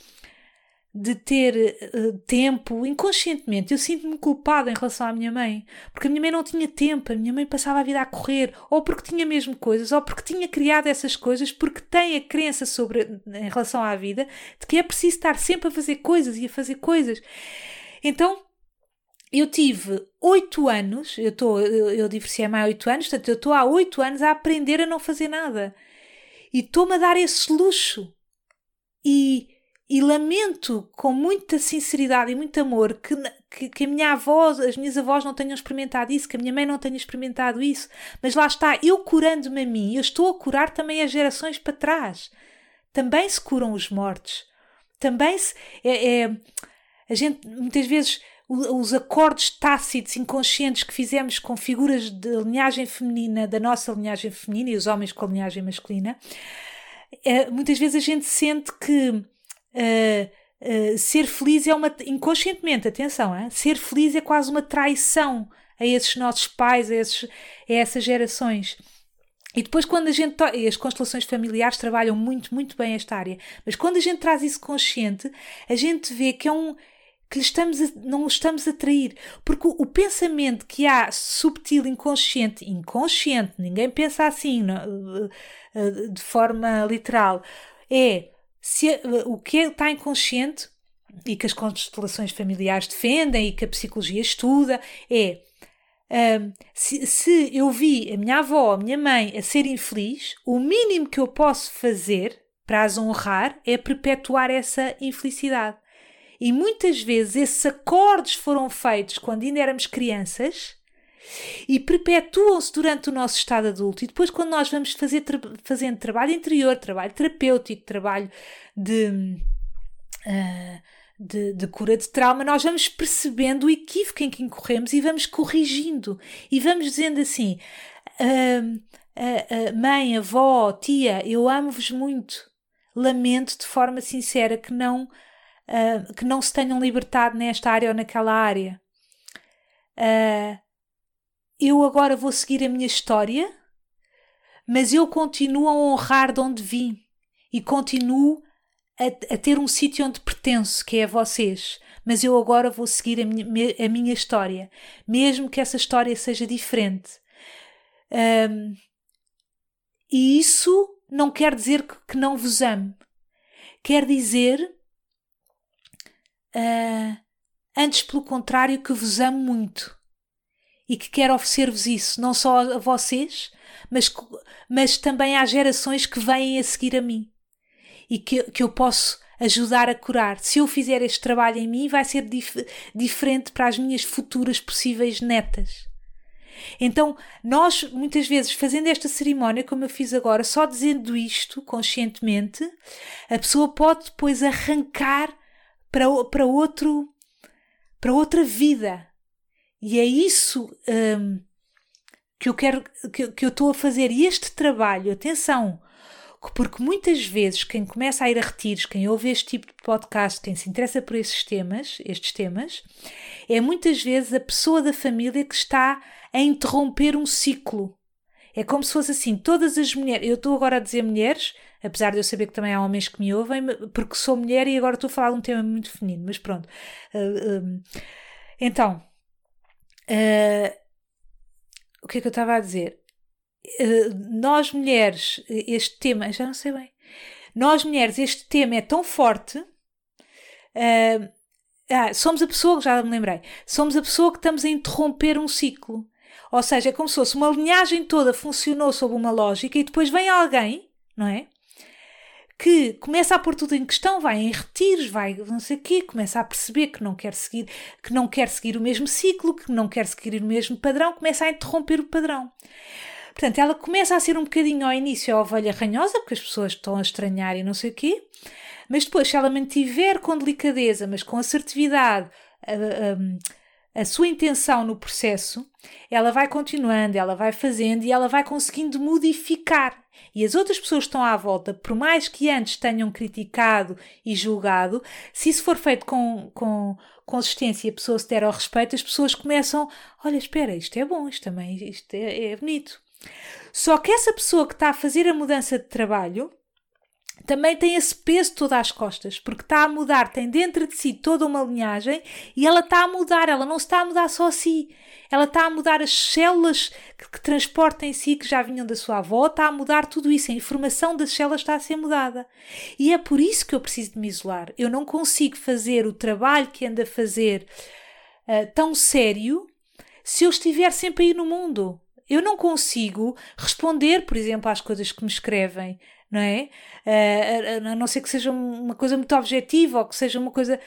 de ter uh, tempo inconscientemente. Eu sinto-me culpada em relação à minha mãe, porque a minha mãe não tinha tempo, a minha mãe passava a vida a correr, ou porque tinha mesmo coisas, ou porque tinha criado essas coisas, porque tem a crença sobre em relação à vida de que é preciso estar sempre a fazer coisas e a fazer coisas. Então, eu tive oito anos, eu, tô, eu, eu divorciei-me há oito anos, portanto, eu estou há oito anos a aprender a não fazer nada. E estou-me a dar esse luxo. E e lamento com muita sinceridade e muito amor que, que, que, a minha avó, as minhas avós não tenham experimentado isso, que a minha mãe não tenha experimentado isso. Mas lá está, eu curando-me a mim, eu estou a curar também as gerações para trás. Também se curam os mortos. Também se. É, é a gente, muitas vezes, os acordos tácitos, inconscientes que fizemos com figuras de linhagem feminina, da nossa linhagem feminina e os homens com a linhagem masculina, é, muitas vezes a gente sente que Uh, uh, ser feliz é uma. inconscientemente, atenção, hein? ser feliz é quase uma traição a esses nossos pais, a, esses, a essas gerações. E depois, quando a gente. As constelações familiares trabalham muito, muito bem esta área. Mas quando a gente traz isso consciente, a gente vê que é um. que estamos a, não estamos a trair. Porque o, o, pensamento que há subtil, inconsciente, inconsciente, ninguém pensa assim, não, eh, de forma literal, é se, o que está inconsciente e que as constelações familiares defendem e que a psicologia estuda é um, se, se, eu vi a minha avó, a minha mãe a ser infeliz, o mínimo que eu posso fazer para as honrar é perpetuar essa infelicidade. E muitas vezes esses acordos foram feitos quando ainda éramos crianças e perpetuam-se durante o nosso estado adulto. E depois, quando nós vamos fazer tra fazendo trabalho interior, trabalho terapêutico, trabalho de, uh, de, de, cura de trauma, nós vamos percebendo o equívoco em que incorremos e vamos corrigindo. E vamos dizendo assim: uh, uh, mãe, avó, tia, eu amo-vos muito. Lamento de forma sincera que não, que não se tenham libertado nesta área ou naquela área. Uh, eu agora vou seguir a minha história, mas eu continuo a honrar de onde vim e continuo a, a ter um sítio onde pertenço, que é a vocês. Mas eu agora vou seguir a minha, a minha história, mesmo que essa história seja diferente. Um, e isso não quer dizer que, que não vos ame. Quer dizer, uh, antes pelo contrário, que vos amo muito e que quero oferecer-vos isso, não só a vocês, mas, mas também às gerações que vêm a seguir a mim e que, que eu posso ajudar a curar. Se eu fizer este trabalho em mim, vai ser dif diferente para as minhas futuras possíveis netas. Então, nós, muitas vezes, fazendo esta cerimónia, como eu fiz agora, só dizendo isto conscientemente, a pessoa pode depois arrancar para, para, outro, para outra vida. E é isso hum, que eu quero, que, que eu estou a fazer. E este trabalho, atenção, porque muitas vezes quem começa a ir a retiros, quem ouve este tipo de podcast, quem se interessa por esses temas, estes temas, é muitas vezes a pessoa da família que está a interromper um ciclo. É como se fosse assim, todas as mulheres, eu estou agora a dizer mulheres, apesar de eu saber que também há homens que me ouvem, porque sou mulher e agora estou a falar de um tema muito feminino, mas pronto. Uh, então, uh, o que é que eu estava a dizer? Eh, nós mulheres, este tema, já não sei bem, nós mulheres, este tema é tão forte. Uh, ah, somos a pessoa, já me lembrei, somos a pessoa que estamos a interromper um ciclo. Ou seja, é como se fosse uma linhagem toda funcionou sob uma lógica e depois vem alguém, não é? Que começa a pôr tudo em questão, vai em retiros, vai não sei o quê, começa a perceber que não quer seguir, que não quer seguir o mesmo ciclo, que não quer seguir o mesmo padrão, começa a interromper o padrão. Portanto, ela começa a ser um bocadinho ao início a ovelha ranhosa, porque as pessoas estão a estranhar e não sei o quê, mas depois, se ela mantiver com delicadeza, mas com assertividade, a, a, a sua intenção no processo, ela vai continuando, ela vai fazendo e ela vai conseguindo modificar. E as outras pessoas que estão à volta, por mais que antes tenham criticado e julgado, se isso for feito com, com consistência e a pessoa se der ao respeito, as pessoas começam: olha, espera, isto é bom, isto também isto é, é bonito. Só que essa pessoa que está a fazer a mudança de trabalho também tem esse peso todo às costas, porque está a mudar, tem dentro de si toda uma linhagem e ela está a mudar, ela não está a mudar só a si, ela está a mudar as células que, que transportam em si, que já vinham da sua avó, está a mudar tudo isso, a informação das células está a ser mudada. E é por isso que eu preciso de me isolar. Eu não consigo fazer o trabalho que ando a fazer uh, tão sério se eu estiver sempre aí no mundo eu não consigo responder, por exemplo, às coisas que me escrevem, não é? Uh, a não ser que seja uma coisa muito objetiva ou que seja uma coisa.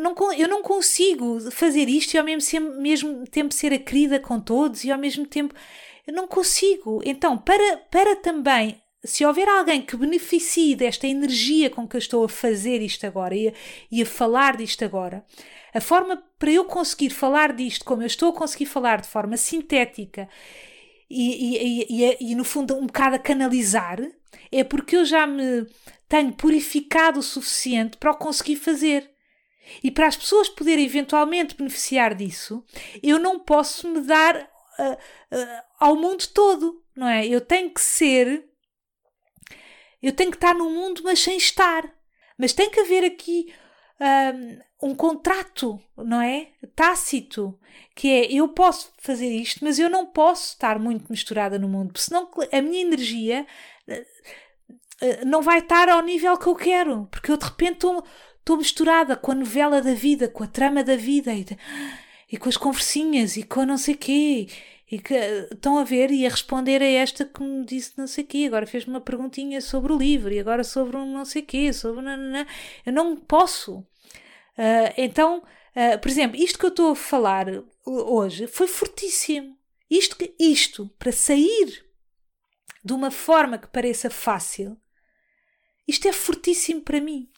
Não, eu não consigo fazer isto e ao mesmo, mesmo tempo ser a querida com todos e ao mesmo tempo. Eu não consigo. Então, para, para também se houver alguém que beneficie desta energia com que eu estou a fazer isto agora e a, e a falar disto agora, a forma para eu conseguir falar disto como eu estou a conseguir falar de forma sintética e, e, e, e, no fundo um bocado a canalizar, é porque eu já me tenho purificado o suficiente para o conseguir fazer. E para as pessoas poderem eventualmente beneficiar disso, eu não posso me dar uh, uh, ao mundo todo, não é? Eu tenho que ser. Eu tenho que estar no mundo, mas sem estar. Mas tem que haver aqui um, um contrato, não é? Tácito, que é eu posso fazer isto, mas eu não posso estar muito misturada no mundo, senão a minha energia eh, eh, não vai estar ao nível que eu quero, porque eu de repente estou misturada com a novela da vida, com a trama da vida e, e com as conversinhas e com não sei quê e que estão a ver e a responder a esta que me disse não sei quê, agora fez-me uma perguntinha sobre o livro e agora sobre um não sei quê, sobre nanana. eu não posso. Uh, então, uh, por exemplo, isto que eu estou a falar hoje foi fortíssimo. Isto, isto para sair de uma forma que pareça fácil, isto é fortíssimo para mim.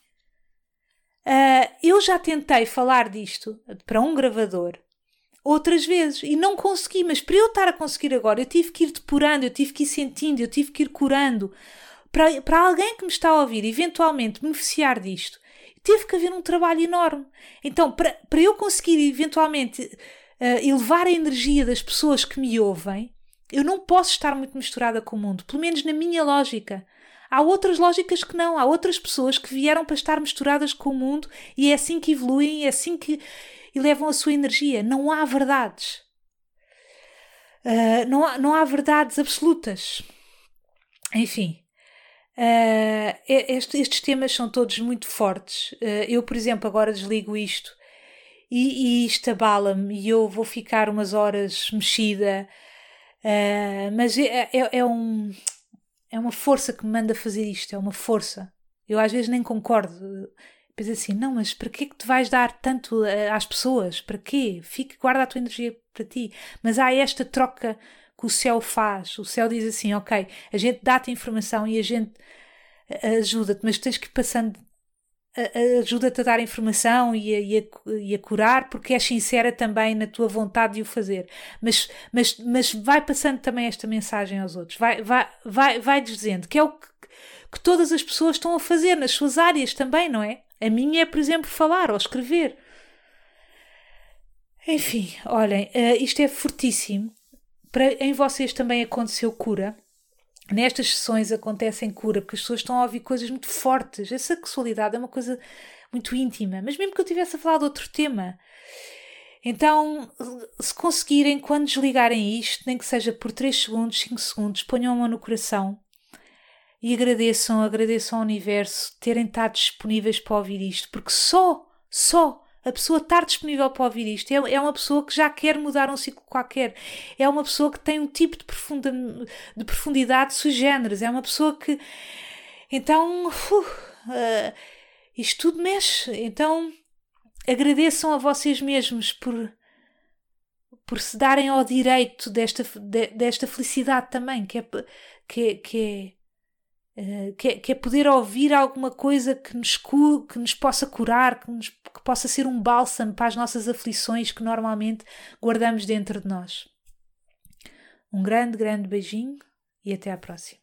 Uh, eu já tentei falar disto para um gravador outras vezes e não consegui, mas para eu estar a conseguir agora, eu tive que ir depurando, eu tive que ir sentindo, eu tive que ir curando. Para, para alguém que me está a ouvir eventualmente beneficiar disto, teve que haver um trabalho enorme. Então, para, para eu conseguir eventualmente uh, elevar a energia das pessoas que me ouvem, eu não posso estar muito misturada com o mundo, pelo menos na minha lógica. há outras lógicas que não. Há outras pessoas que vieram para estar misturadas com o mundo e é assim que evoluem, é assim que elevam a sua energia. Não há verdades. Uh, não, há, não há verdades absolutas. Enfim, uh, este, estes temas são todos muito fortes. Uh, eu, por exemplo, agora desligo isto e, e isto abala-me e eu vou ficar umas horas mexida. Uh, mas é, é, é, um, é uma força que me manda fazer isto, é uma força. Eu às vezes nem concordo. Penso assim, não, mas para que é que tu vais dar tanto às pessoas? Para quê? Fique, guarda a tua energia para ti. Mas há esta troca que o céu faz. O céu diz assim: ok, a gente dá-te informação e a gente eh, ajuda-te, mas tens que ir passando. Ajuda-te a dar informação e a, e, a, e a, curar, porque és sincera também na tua vontade de o fazer. Mas, mas, mas vai passando também esta mensagem aos outros, vai, vai, vai, vai dizendo que é o que, que todas as pessoas estão a fazer nas suas áreas também, não é? A minha é, por exemplo, falar ou escrever. Enfim, olhem, uh, isto é fortíssimo para, em vocês também aconteceu cura. Nestas sessões acontecem cura, porque as pessoas estão a ouvir coisas muito fortes. A sexualidade é uma coisa muito íntima, mas mesmo que eu tivesse a falar de outro tema. Então, se conseguirem, quando desligarem isto, nem que seja por 3 segundos, 5 segundos, ponham a mão no coração e agradeçam, agradeçam ao universo terem estado disponíveis para ouvir isto, porque só, só a pessoa estar disponível para ouvir isto é, é uma pessoa que já quer mudar um ciclo qualquer. É uma pessoa que tem um tipo de, profunda, de profundidade sui generis. É uma pessoa que. Então. Uh, isto tudo mexe. Então. Agradeçam a vocês mesmos por. Por se darem ao direito desta, de, desta felicidade também, que é, que, é, que eh, que, é, que, é, poder ouvir alguma coisa que nos, que nos possa curar, que, nos, que possa ser um bálsamo para as nossas aflições que normalmente guardamos dentro de nós. Um grande, grande beijinho e até à próxima.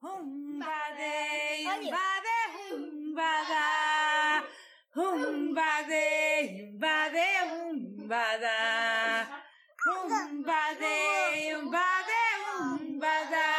Humbade, humbade, humbada. Humbade, humbade, humbada. Humbade, humbade, humbada.